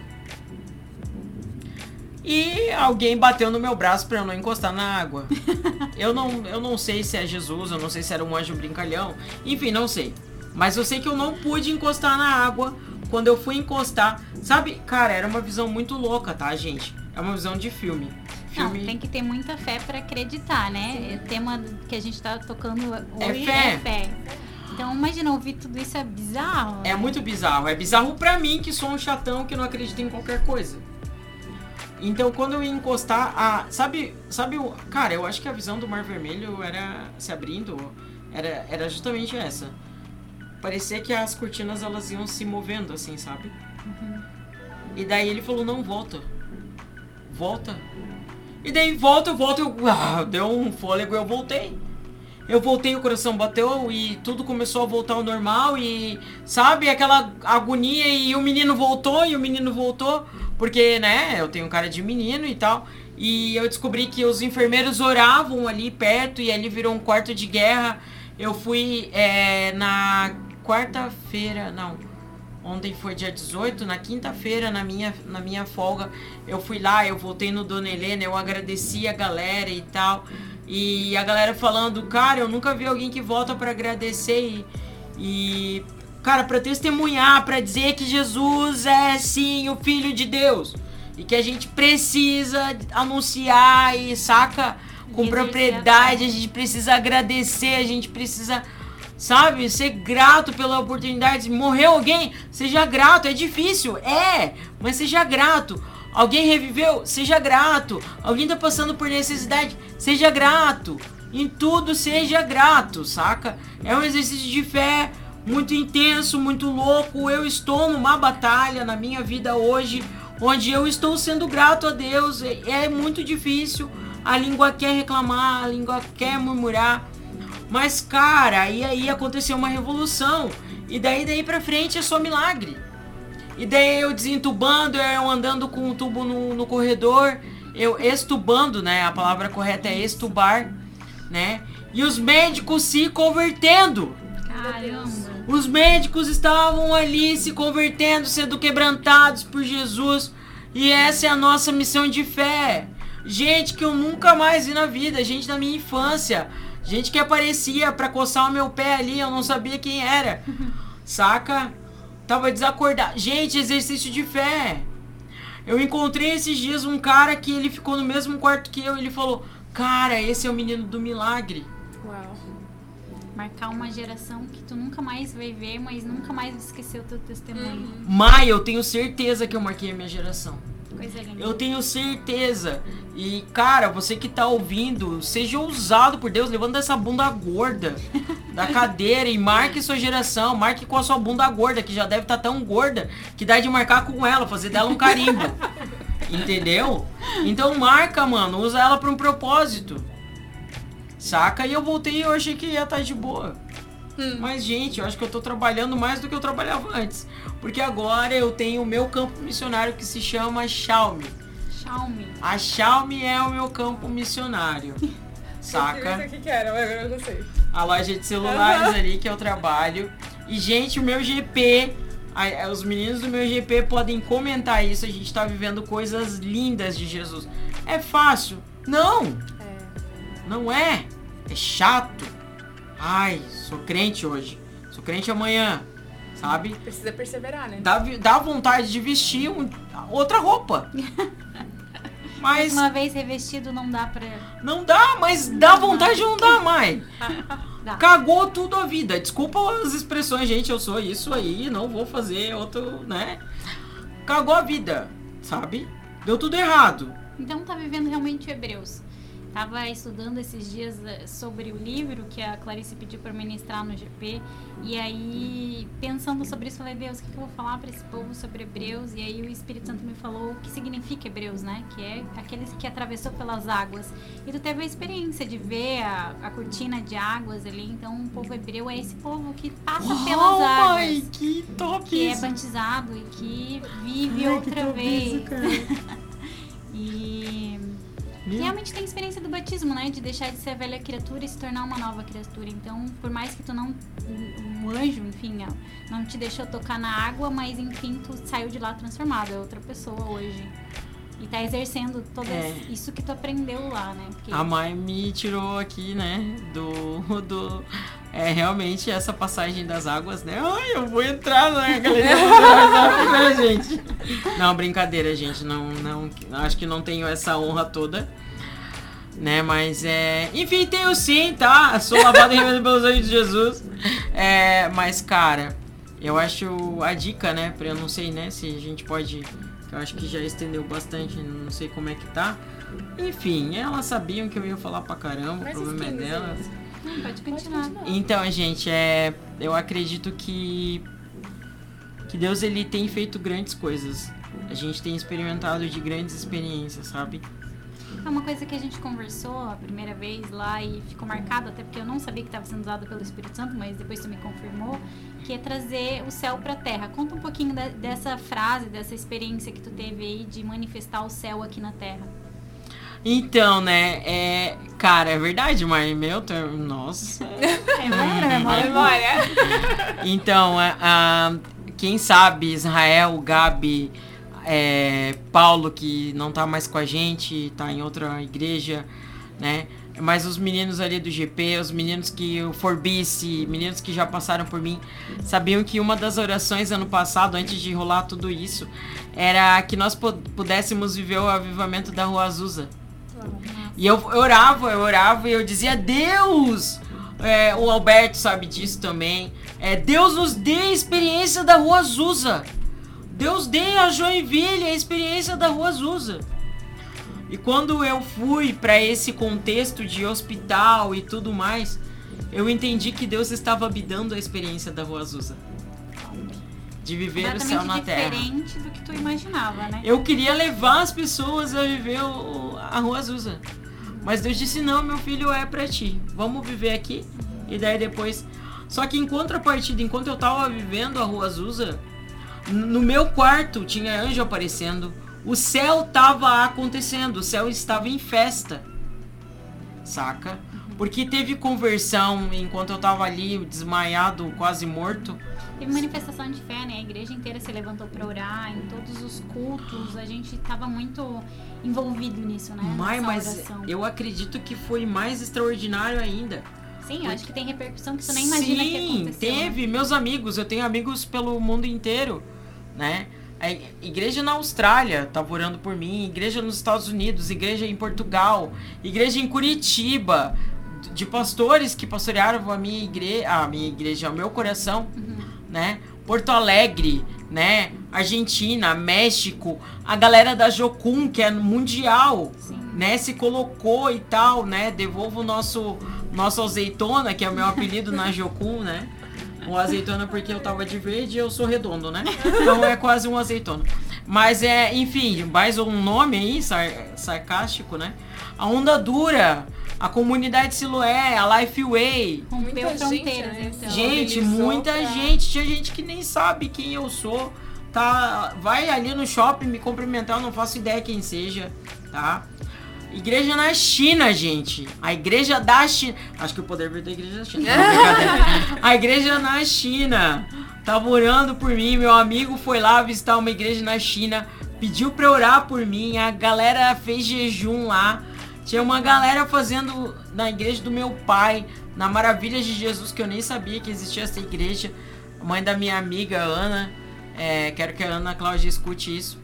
E alguém bateu no meu braço pra eu não encostar na água. eu, não, eu não sei se é Jesus, eu não sei se era um anjo brincalhão. Enfim, não sei. Mas eu sei que eu não pude encostar na água. Quando eu fui encostar. Sabe, cara, era uma visão muito louca, tá, gente? É uma visão de filme. Não, Filme. tem que ter muita fé pra acreditar, né? O tema que a gente tá tocando É hoje fé. é fé. Então, imagina, ouvir tudo isso é bizarro. É muito bizarro. É bizarro pra mim, que sou um chatão que não acredita em qualquer coisa. Então, quando eu ia encostar a. Sabe, sabe o. Cara, eu acho que a visão do Mar Vermelho era se abrindo. Era, era justamente essa. Parecia que as cortinas elas iam se movendo, assim, sabe? E daí ele falou: não, volta. Volta. E daí volta, eu volto, eu ah, deu um fôlego eu voltei. Eu voltei, o coração bateu e tudo começou a voltar ao normal e sabe aquela agonia e o menino voltou e o menino voltou porque né eu tenho cara de menino e tal e eu descobri que os enfermeiros oravam ali perto e ali virou um quarto de guerra. Eu fui é, na quarta-feira, não, ontem foi dia 18, na quinta-feira, na minha, na minha folga, eu fui lá, eu voltei no Dona Helena, eu agradeci a galera e tal. E a galera falando, cara, eu nunca vi alguém que volta para agradecer e, e cara, para testemunhar, para dizer que Jesus é sim o filho de Deus. E que a gente precisa anunciar e saca? Com propriedade, a gente precisa agradecer, a gente precisa sabe, ser grato pela oportunidade. Morreu alguém, seja grato, é difícil, é, mas seja grato. Alguém reviveu? Seja grato. Alguém tá passando por necessidade? Seja grato. Em tudo seja grato, saca? É um exercício de fé muito intenso, muito louco. Eu estou numa batalha na minha vida hoje onde eu estou sendo grato a Deus. É, é muito difícil. A língua quer reclamar, a língua quer murmurar. Mas, cara, e aí aconteceu uma revolução. E daí daí pra frente é só milagre. E daí eu desentubando, eu andando com o tubo no, no corredor, eu estubando, né? A palavra correta é estubar, né? E os médicos se convertendo. Caramba. Os médicos estavam ali se convertendo, sendo quebrantados por Jesus. E essa é a nossa missão de fé. Gente que eu nunca mais vi na vida, gente da minha infância. Gente que aparecia para coçar o meu pé ali, eu não sabia quem era. Saca? Tava desacordado. Gente, exercício de fé. Eu encontrei esses dias um cara que ele ficou no mesmo quarto que eu. E ele falou: Cara, esse é o menino do milagre. Uau. Marcar uma geração que tu nunca mais vai ver, mas nunca mais esqueceu o teu testemunho. Mai, eu tenho certeza que eu marquei a minha geração. Coisa linda. Eu tenho certeza. E, cara, você que tá ouvindo, seja ousado por Deus, levando essa bunda gorda da cadeira e marque sua geração. Marque com a sua bunda gorda, que já deve estar tão gorda que dá de marcar com ela, fazer dela um carimbo. Entendeu? Então marca, mano. Usa ela pra um propósito. Saca? E eu voltei e eu achei que ia estar de boa. Mas, gente, eu acho que eu tô trabalhando mais do que eu trabalhava antes. Porque agora eu tenho o meu campo missionário que se chama Xiaomi. Xiaomi. A Xiaomi é o meu campo missionário. Saca? O que que era? Agora eu não sei. A loja de celulares ali que eu trabalho. E, gente, o meu GP. a- Os meninos do meu GP podem comentar isso. A gente tá vivendo coisas lindas de Jesus. É fácil? Não! É. Não é. É chato. Ai, sou crente hoje. Sou crente amanhã. Sabe? Precisa perseverar, né? Dá, dá vontade de vestir um- outra roupa. Mas Uma vez revestido não dá pra. não dá, mas dá vontade de não dar mais. Dá. Cagou tudo a vida. Desculpa as expressões, gente. Eu sou isso aí, não vou fazer outro, né? Cagou a vida, sabe? Deu tudo errado. Então tá vivendo realmente Hebreus. Tava estudando esses dias eh, sobre o livro que a Clarice pediu para ministrar no GP. E aí, pensando sobre isso, falei, Deus, o que, que eu vou falar para esse povo sobre Hebreus? E aí o Espírito Santo me falou o que significa Hebreus, né? Que é aqueles que atravessou pelas águas. E tu teve a experiência de ver a, a cortina de águas ali. Então, o povo hebreu é esse povo que passa pelas Uau, águas. mãe, que top que é isso. batizado e que vive Ai, outra vez. isso, cara. Realmente tem a experiência do batismo, né? De deixar de ser a velha criatura e se tornar uma nova criatura. Então, por mais que tu não. Um anjo, enfim, não te deixou tocar na água, mas enfim, tu saiu de lá transformado. É outra pessoa hoje. E tá exercendo todo É. isso que tu aprendeu lá, né? Porque A Mai me tirou aqui, né? Do. do é realmente essa passagem das águas, né? Ai, eu vou entrar na galeria né, gente? Não, brincadeira, gente. Não, não, acho que não tenho essa honra toda. Né, mas é. Enfim, tenho sim, tá? Sou lavado e remido pelos anjos de Jesus. É, mas, cara, eu acho a dica, né? Pra eu não sei, né? Se a gente pode. Eu acho que já estendeu bastante, não sei como é que tá. Enfim, elas sabiam que eu ia falar pra caramba, Mais o problema é uns 15 delas. Hum, pode continuar. Então, gente, é, eu acredito que que Deus ele tem feito grandes coisas. A gente tem experimentado de grandes experiências, sabe? É uma coisa que a gente conversou a primeira vez lá e ficou marcado, até porque eu não sabia que estava sendo usado pelo Espírito Santo, mas depois tu me confirmou, que é trazer o céu para a terra. Conta um pouquinho da, dessa frase, dessa experiência que tu teve aí de manifestar o céu aqui na terra. Então, né, é. Cara, é verdade, mas meu termo. Nossa. É memória, memória. Memória. Então, a, a- quem sabe Israel, Gabi, é, Paulo, que não tá mais com a gente, tá em outra igreja, né? Mas os meninos ali do GP, os meninos que o Forbice, meninos que já passaram por mim, sabiam que uma das orações ano passado, antes de rolar tudo isso, era que nós pu- pudéssemos viver o avivamento da Rua Azusa. E eu, eu orava, eu orava e eu dizia, Deus! É, o Alberto sabe disso também. É, Deus nos dê a experiência da Rua Azusa. Deus dê a Joinville a experiência da Rua Azusa. E quando eu fui para esse contexto de hospital e tudo mais, eu entendi que Deus estava me dando a experiência da Rua Azusa. De viver o céu na terra. diferente do que tu imaginava, né? Eu queria levar as pessoas a viver o- a Rua Azusa. Mas Deus disse: não, meu filho, é pra ti. Vamos viver aqui. E daí depois. Só que em contrapartida, enquanto eu tava vivendo a Rua Azusa, no meu quarto tinha anjo aparecendo. O céu tava acontecendo, o céu estava em festa. Saca? Porque teve conversão enquanto eu tava ali desmaiado, quase morto. Teve manifestação de fé, né? A igreja inteira se levantou pra orar, em todos os cultos, a gente tava muito envolvido nisso, né? Mas, mas eu acredito que foi mais extraordinário ainda. Sim, eu acho que tem repercussão que tu nem imagina que Sim, aconteceu. né? teve. Meus amigos, eu tenho amigos pelo mundo inteiro, né? A igreja na Austrália tava orando por mim, igreja nos Estados Unidos, igreja em Portugal, igreja em Curitiba, de pastores que pastorearam a minha igreja, a minha igreja, o meu coração, Uhum. né? Porto Alegre, né? Argentina, México, a galera da Jocum, que é mundial, Sim. né, se colocou e tal, né? Devolvo o nosso nosso azeitona, que é o meu apelido na Jocum, né? O azeitona porque eu tava de verde e eu sou redondo, né? Então é quase um azeitona. Mas é, enfim, mais um nome aí, sar- sarcástico, né? A onda dura, a comunidade Siloé, a Lifeway. Rompeu Muita fronteiras, gente, né? então. Gente, muita pra- gente. Tinha gente que nem sabe quem eu sou. Tá, vai ali no shopping me cumprimentar, eu não faço ideia quem seja, tá? Igreja na China, gente. A igreja da China. Acho que o poder veio da igreja da China. Não. A igreja na China. Tava orando por mim. Meu amigo foi lá visitar uma igreja na China. Pediu pra orar por mim. A galera fez jejum lá. Tinha uma galera fazendo na igreja do meu pai. Na Maravilhas de Jesus, que eu nem sabia que existia essa igreja. Mãe da minha amiga Ana. É, quero que a Ana Cláudia escute isso.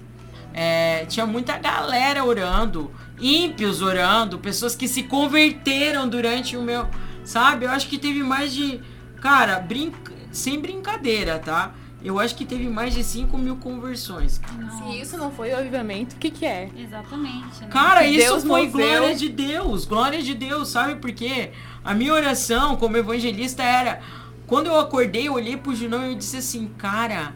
É, tinha muita galera orando, ímpios orando, pessoas que se converteram durante o meu. Sabe? Eu acho que teve mais de. Cara, brinca, sem brincadeira, tá? Eu acho que teve mais de 5 mil conversões. Nossa, Se isso não foi o avivamento, o que que é? Exatamente. Né? Cara, Que isso Deus foi moveu. glória de Deus, glória de Deus, sabe por quê? A minha oração como evangelista era. Quando eu acordei, eu olhei pro Junão e eu disse assim, cara.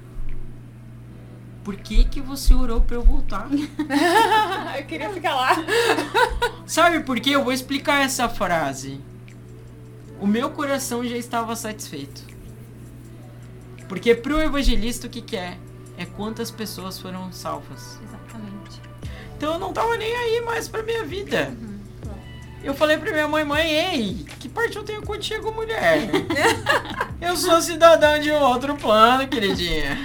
Por que que você orou pra eu voltar? eu queria ficar lá. Sabe por quê? Eu vou explicar essa frase. O meu coração já estava satisfeito. Porque pro evangelista o que, que é? É quantas pessoas foram salvas. Exatamente. Então eu não tava nem aí mais pra minha vida. Eu falei pra minha mãe, mãe, ei, que parte eu tenho contigo, mulher? eu sou cidadão de outro plano, queridinha.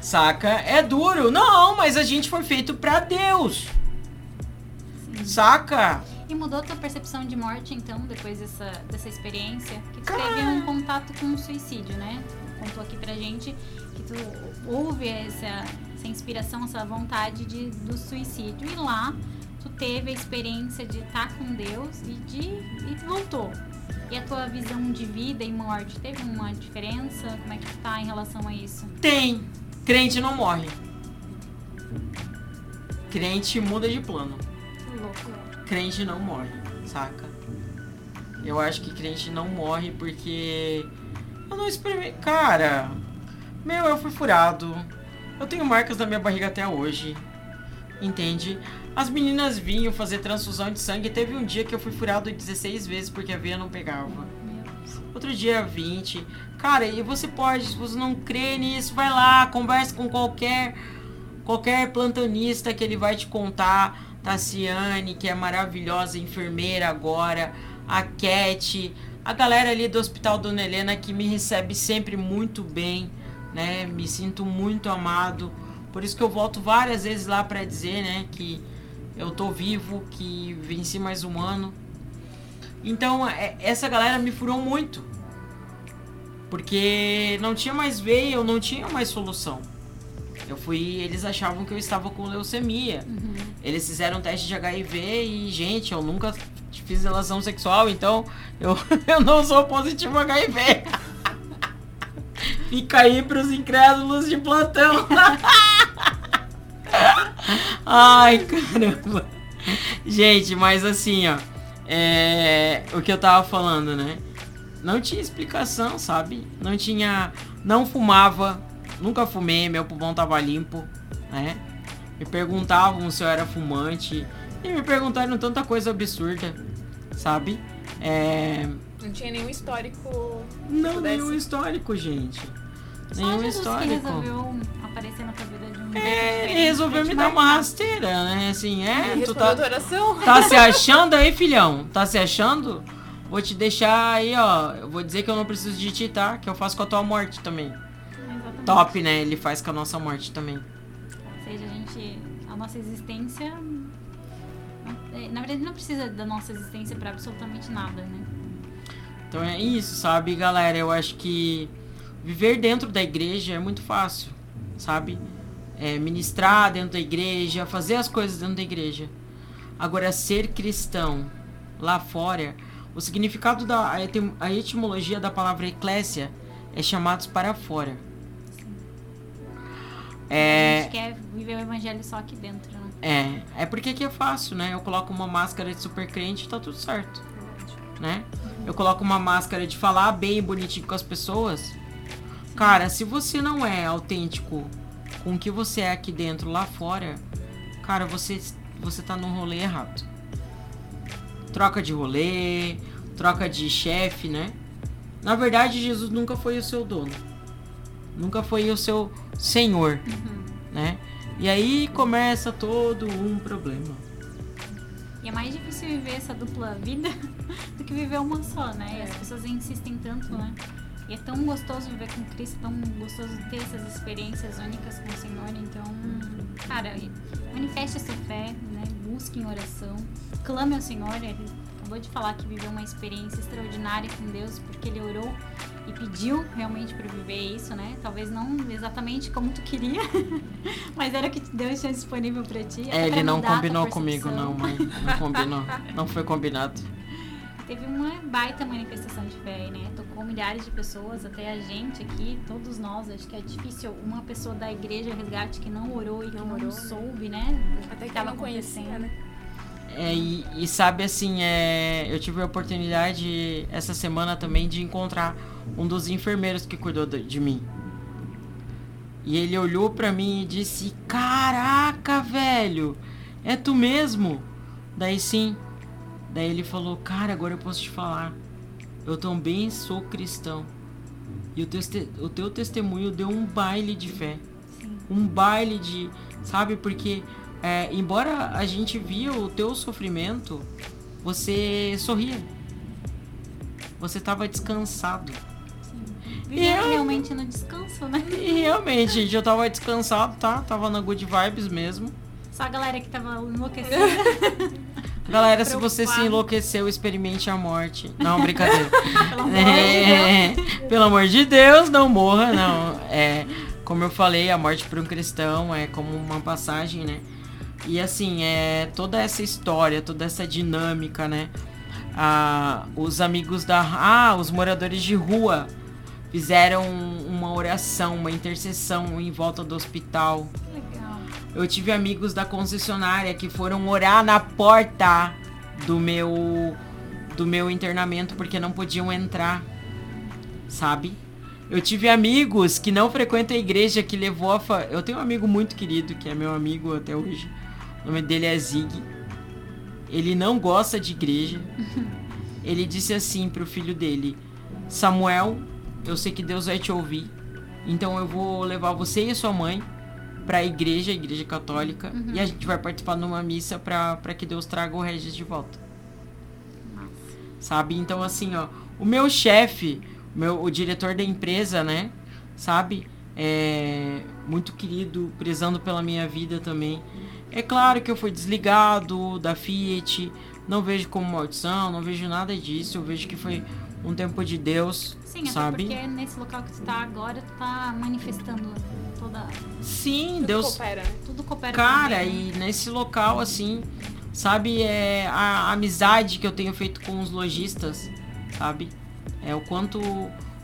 Saca? É duro. Não, mas a gente foi feito pra Deus. Saca? E mudou a tua percepção de morte, então, depois dessa, dessa experiência? Que tu Cara. teve um contato com o suicídio, né? Tu contou aqui pra gente que tu houve essa, essa inspiração, essa vontade de, do suicídio. E lá, tu teve a experiência de estar com Deus e de e tu voltou. E a tua visão de vida e morte, teve uma diferença? Como é que tu tá em relação a isso? Tem. Crente não morre. Crente muda de plano. Louco. crente não morre, saca? Eu acho que crente não morre porque eu não experimentei. Cara, meu, eu fui furado. Eu tenho marcas na minha barriga até hoje. Entende? As meninas vinham fazer transfusão de sangue. Teve um dia que eu fui furado 16 vezes porque a veia não pegava. Outro dia 20. Cara, e você pode, se você não crê nisso, vai lá, conversa com qualquer qualquer plantonista que ele vai te contar. Tassiane, que é maravilhosa enfermeira agora, a Cat, a galera ali do Hospital Dona Helena que me recebe sempre muito bem, né? Me sinto muito amado. Por isso que eu volto várias vezes lá para dizer, né, que eu tô vivo, que venci mais um ano. Então, é- essa galera me furou muito. Porque não tinha mais veia, eu não tinha mais solução. Eu fui, eles achavam que eu estava com leucemia. Eles fizeram teste de HIV e, gente, eu nunca fiz relação sexual, então eu, eu não sou positivo HIV. Fica aí pros incrédulos de plantão. Ai, caramba. Gente, mas assim, ó. É, o que eu tava falando, né? Não tinha explicação, sabe? Não tinha. Não fumava. Nunca fumei, meu pulmão tava limpo, né? Me perguntavam se eu era fumante. E me perguntaram tanta coisa absurda, sabe? É. Não tinha nenhum histórico. Não, Pudesse. nenhum histórico, gente. Só nenhum Jesus que histórico. resolveu aparecer na tua vida É, ele resolveu me dar uma rasteira, né? Assim, é, tu tá, tá se achando aí, filhão? Tá se achando? Vou te deixar aí, ó. Eu vou dizer que eu não preciso de ti, tá? Que eu faço com a tua morte também. Exatamente. Top, né? Ele faz com a nossa morte também. Ou seja, a gente. A nossa existência. Na verdade, não precisa da nossa existência pra absolutamente nada, né? Então é isso, sabe, galera? Eu acho que viver dentro da igreja é muito fácil, sabe? É, ministrar dentro da igreja, fazer as coisas dentro da igreja. Agora, ser cristão lá fora, o significado da a etim- a etimologia da palavra eclésia é chamados para fora. A É, gente quer viver o evangelho só aqui dentro, né? é, é porque aqui é fácil, né? Eu coloco uma máscara de super crente e tá tudo certo, né? Eu coloco uma máscara de falar bem bonitinho com as pessoas. Cara, se você não é autêntico com o que você é aqui dentro, lá fora, cara, você, você tá num rolê errado. Troca de rolê, troca de chefe, né? Na verdade, Jesus nunca foi o seu dono. Nunca foi o seu senhor, né? E aí começa todo um problema. E é mais difícil viver essa dupla vida do que viver uma só, né? E as pessoas insistem tanto, né? E é tão gostoso viver com Cristo, tão gostoso ter essas experiências únicas com o Senhor. Então, cara, manifeste a sua fé, né? Busque em oração, clame ao Senhor. Ele acabou de falar que viveu uma experiência extraordinária com Deus, porque ele orou e pediu realmente para viver isso, né? Talvez não exatamente como tu queria, mas era o que Deus tinha disponível para ti. É, ele não combinou comigo, não, mãe. Não combinou. Não foi combinado. Teve uma baita manifestação de fé né? Tocou milhares de pessoas, até a gente aqui, todos nós. Acho que é difícil uma pessoa da igreja resgate que não orou e que Não não, orou, né? soube, né? Até que tava eu não conhecia, acontecendo. né? É, e, e sabe assim, é, eu tive a oportunidade essa semana também de encontrar um dos enfermeiros que cuidou de, de mim. E ele olhou pra mim e disse: Caraca, velho, é tu mesmo? Daí sim. Daí ele falou: Cara, agora eu posso te falar. Eu também sou cristão. E o o teu testemunho deu um baile de fé. Um baile de. Sabe? Porque, é, embora a gente via o teu sofrimento, você sorria. Você tava descansado. Viver Eu- realmente no descanso, né? E realmente, gente, eu tava descansado, tá? Tava na good vibes mesmo. Só a galera que tava enlouquecida. Galera, se você se enlouqueceu, experimente a morte. Não, brincadeira. Pelo amor de Deus. É, pelo amor de Deus, não morra, não. É, como eu falei, a morte para um cristão é como uma passagem, né? E assim, é toda essa história, toda essa dinâmica, né? Ah, os amigos da. Ah, os moradores de rua fizeram uma oração, uma intercessão em volta do hospital. Legal. Eu tive amigos da concessionária que foram orar na porta do meu do meu internamento porque não podiam entrar. Sabe? Eu tive amigos que não frequentam a igreja que levou a fa... Eu tenho um amigo muito querido que é meu amigo até hoje, O nome dele é Zig. Ele não gosta de igreja. Ele disse assim pro filho dele: Samuel, eu sei que Deus vai te ouvir. Então eu vou levar você e sua mãe pra igreja, a igreja católica, e a gente vai participar numa missa pra que Deus traga o Regis de volta. Sabe? Então assim, ó, o meu chefe, o meu o diretor da empresa, né? Sabe? É muito querido, prezando pela minha vida também. É claro que eu fui desligado da Fiat, não vejo como maldição, não vejo nada disso, eu vejo que foi um tempo de Deus, Sim, sabe? até porque nesse local que tu tá agora, tu tá manifestando toda. Sim, Deus, Coopera, né? Tudo coopera Cara, também, né? e nesse local, assim, sabe, é a amizade que eu tenho feito com os lojistas, sabe? É o quanto.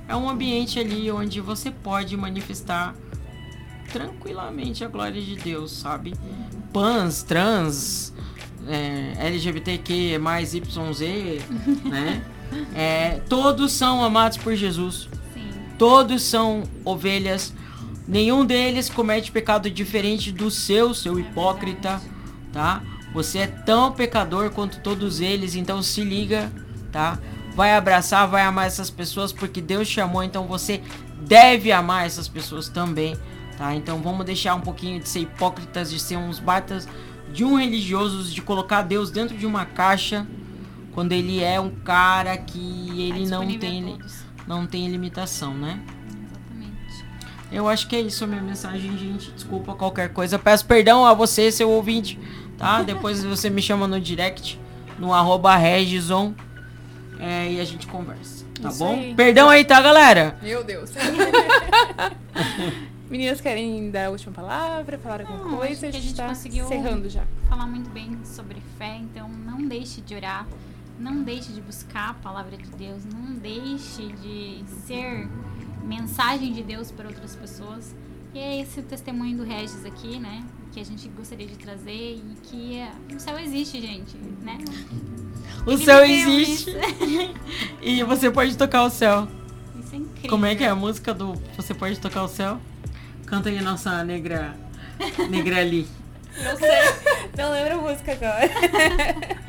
É um ambiente ali onde você pode manifestar tranquilamente a glória de Deus, sabe? Pans, trans, é, LGBTQ, mais YZ, né? É, todos são amados por Jesus. Sim. Todos são ovelhas. Nenhum deles comete pecado diferente do seu, seu hipócrita, tá? Você é tão pecador quanto todos eles, então se liga, tá? Vai abraçar, vai amar essas pessoas porque Deus chamou, então você deve amar essas pessoas também, tá? Então vamos deixar um pouquinho de ser hipócritas, de ser uns batas de um religiosos, de colocar Deus dentro de uma caixa, quando ele é um cara que ele Tá não a tem não tem limitação, né? Exatamente. Eu acho que é isso a minha mensagem, gente. Desculpa qualquer coisa. Peço perdão a você, seu ouvinte, tá? Depois você me chama no direct, no arroba Regison, é, e a gente conversa, tá Isso bom? aí. Perdão aí, tá, galera? Meu Deus. Meninas querem dar a última palavra, falar alguma Não, coisa? acho que a gente tá conseguiu- encerrando já. Falar muito bem sobre fé, então não deixe de orar, não deixe de buscar a palavra de Deus, não deixe de ser mensagem de Deus para outras pessoas. E é esse o testemunho do Regis aqui, né? Que a gente gostaria de trazer e que é, o céu existe, gente, né? O Ele céu existe e você pode tocar o céu. Isso é incrível. Como é que é a música do Você Pode Tocar o Céu? Canta aí nossa negra, negra ali. Não sei, não lembro a música agora.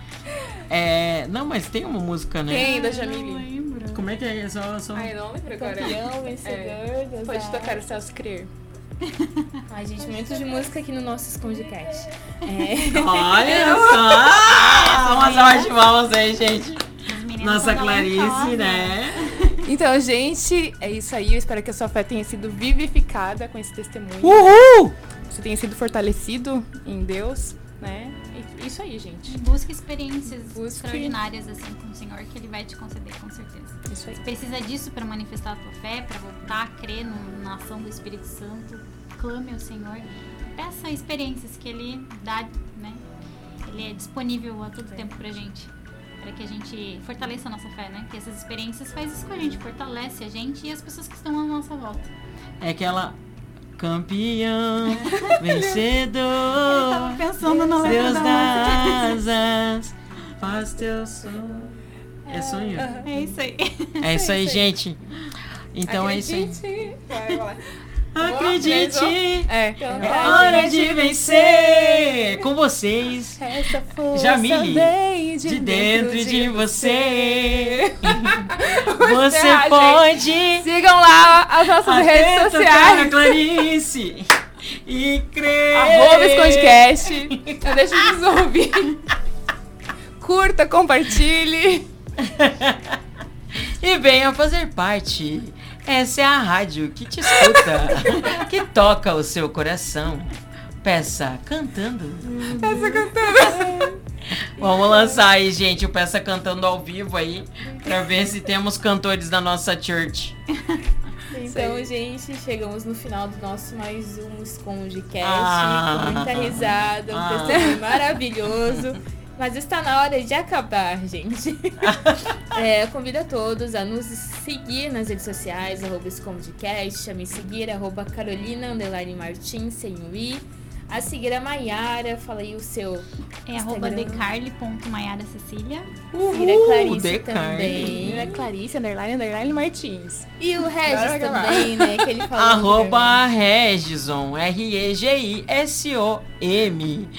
É, não, mas tem uma música, né? Tem, da Não Jamile. lembro. Como é que é? Só, só... Ai, não lembro agora. Campeão, Deus Pode tocar o Celso Crer. Ai, gente, muito de música aqui no nosso Escondecast. É. Olha só! Uma salva de palmas aí, gente. Nossa Clarice, né? Então, gente, é isso aí. Eu espero que a sua fé tenha sido vivificada com esse testemunho. Uhul! Você tenha sido fortalecido em Deus, né? E isso aí, gente. Busque experiências Busque. extraordinárias assim com o Senhor que Ele vai te conceder, com certeza. Isso aí. Precisa disso para manifestar a tua fé, para voltar a crer no- na ação do Espírito Santo. Clame ao Senhor. Peça experiências que Ele dá, né? Ele é disponível a todo tempo pra gente. Para que a gente fortaleça a nossa fé, né? Que essas experiências faz isso com a gente, fortalece a gente e as pessoas que estão à nossa volta. É aquela campeão, vencedor, Tava pensando letra Deus da das asas, faz teu sonho. É sonho? É isso aí. É isso aí, gente. Então é isso aí. Acredite. Vai, vai. Acredite! É. É hora de vencer! Com vocês, Essa força Jamile, vem de dentro de você. Você encerrar, pode Sigam lá as nossas redes até tocar a sociais. Clarice e crer. Arroba Escondecast. Não deixe de nos ouvir. Curta, compartilhe. E venha fazer parte. Essa é a rádio que te escuta, que toca o seu coração. Peça cantando. Essa cantando. Vamos lançar aí, gente, o Peça cantando ao vivo aí, pra ver se temos cantores da nossa church. Então, gente, chegamos no final do nosso mais um Escondecast. Ah. com muita risada, um Ah. testemunho maravilhoso. Mas está na hora de acabar, gente. É, convido a todos a nos seguir nas redes sociais, arroba Escondecast, a me seguir, arroba Carolina, underline Martins, sem o i. A seguir a Maiara, fala aí o seu É arroba Instagram. decarli.maiaracecília. Siga a Clarice Decarli. também. É Clarice, underline, underline Martins. E o Regis também, né? Que ele falou. Arroba Regison, R-E-G-I-S-O-M.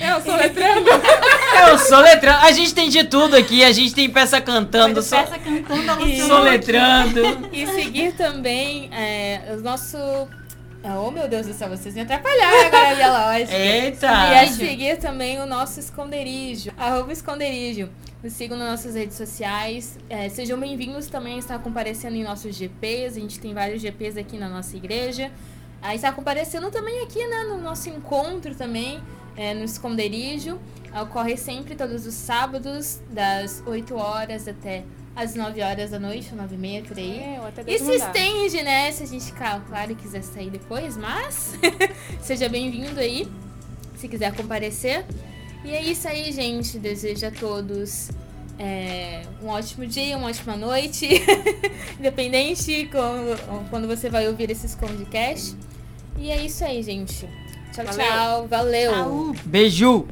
Eu sou letrando. Eu sou letrando. A gente tem de tudo aqui. A gente tem peça cantando, Mas so... peça cantando, ela E- soletrando. E seguir também é, o nosso. Oh meu Deus do céu, vocês me atrapalharam agora a minha lógica. Eita! E a seguir também o nosso esconderijo, arroba esconderijo. Nos sigam nas nossas redes sociais. É, sejam bem-vindos também a estar comparecendo em nossos GPs. A gente tem vários GPs aqui na nossa igreja. Aí está comparecendo também aqui, né, no nosso encontro também, é, no esconderijo. Ocorre sempre todos os sábados, das 8 horas até as 9 horas da noite, 9 e meia, por aí. É, ou E se estende, né? Se a gente, claro, quiser sair depois, mas seja bem-vindo aí, se quiser comparecer. E é isso aí, gente. Desejo a todos é, um ótimo dia, uma ótima noite. Independente como- quando você vai ouvir esse Scondcast. E é isso aí, gente. Tchau, Valeu. tchau. Valeu. Au. Beijo!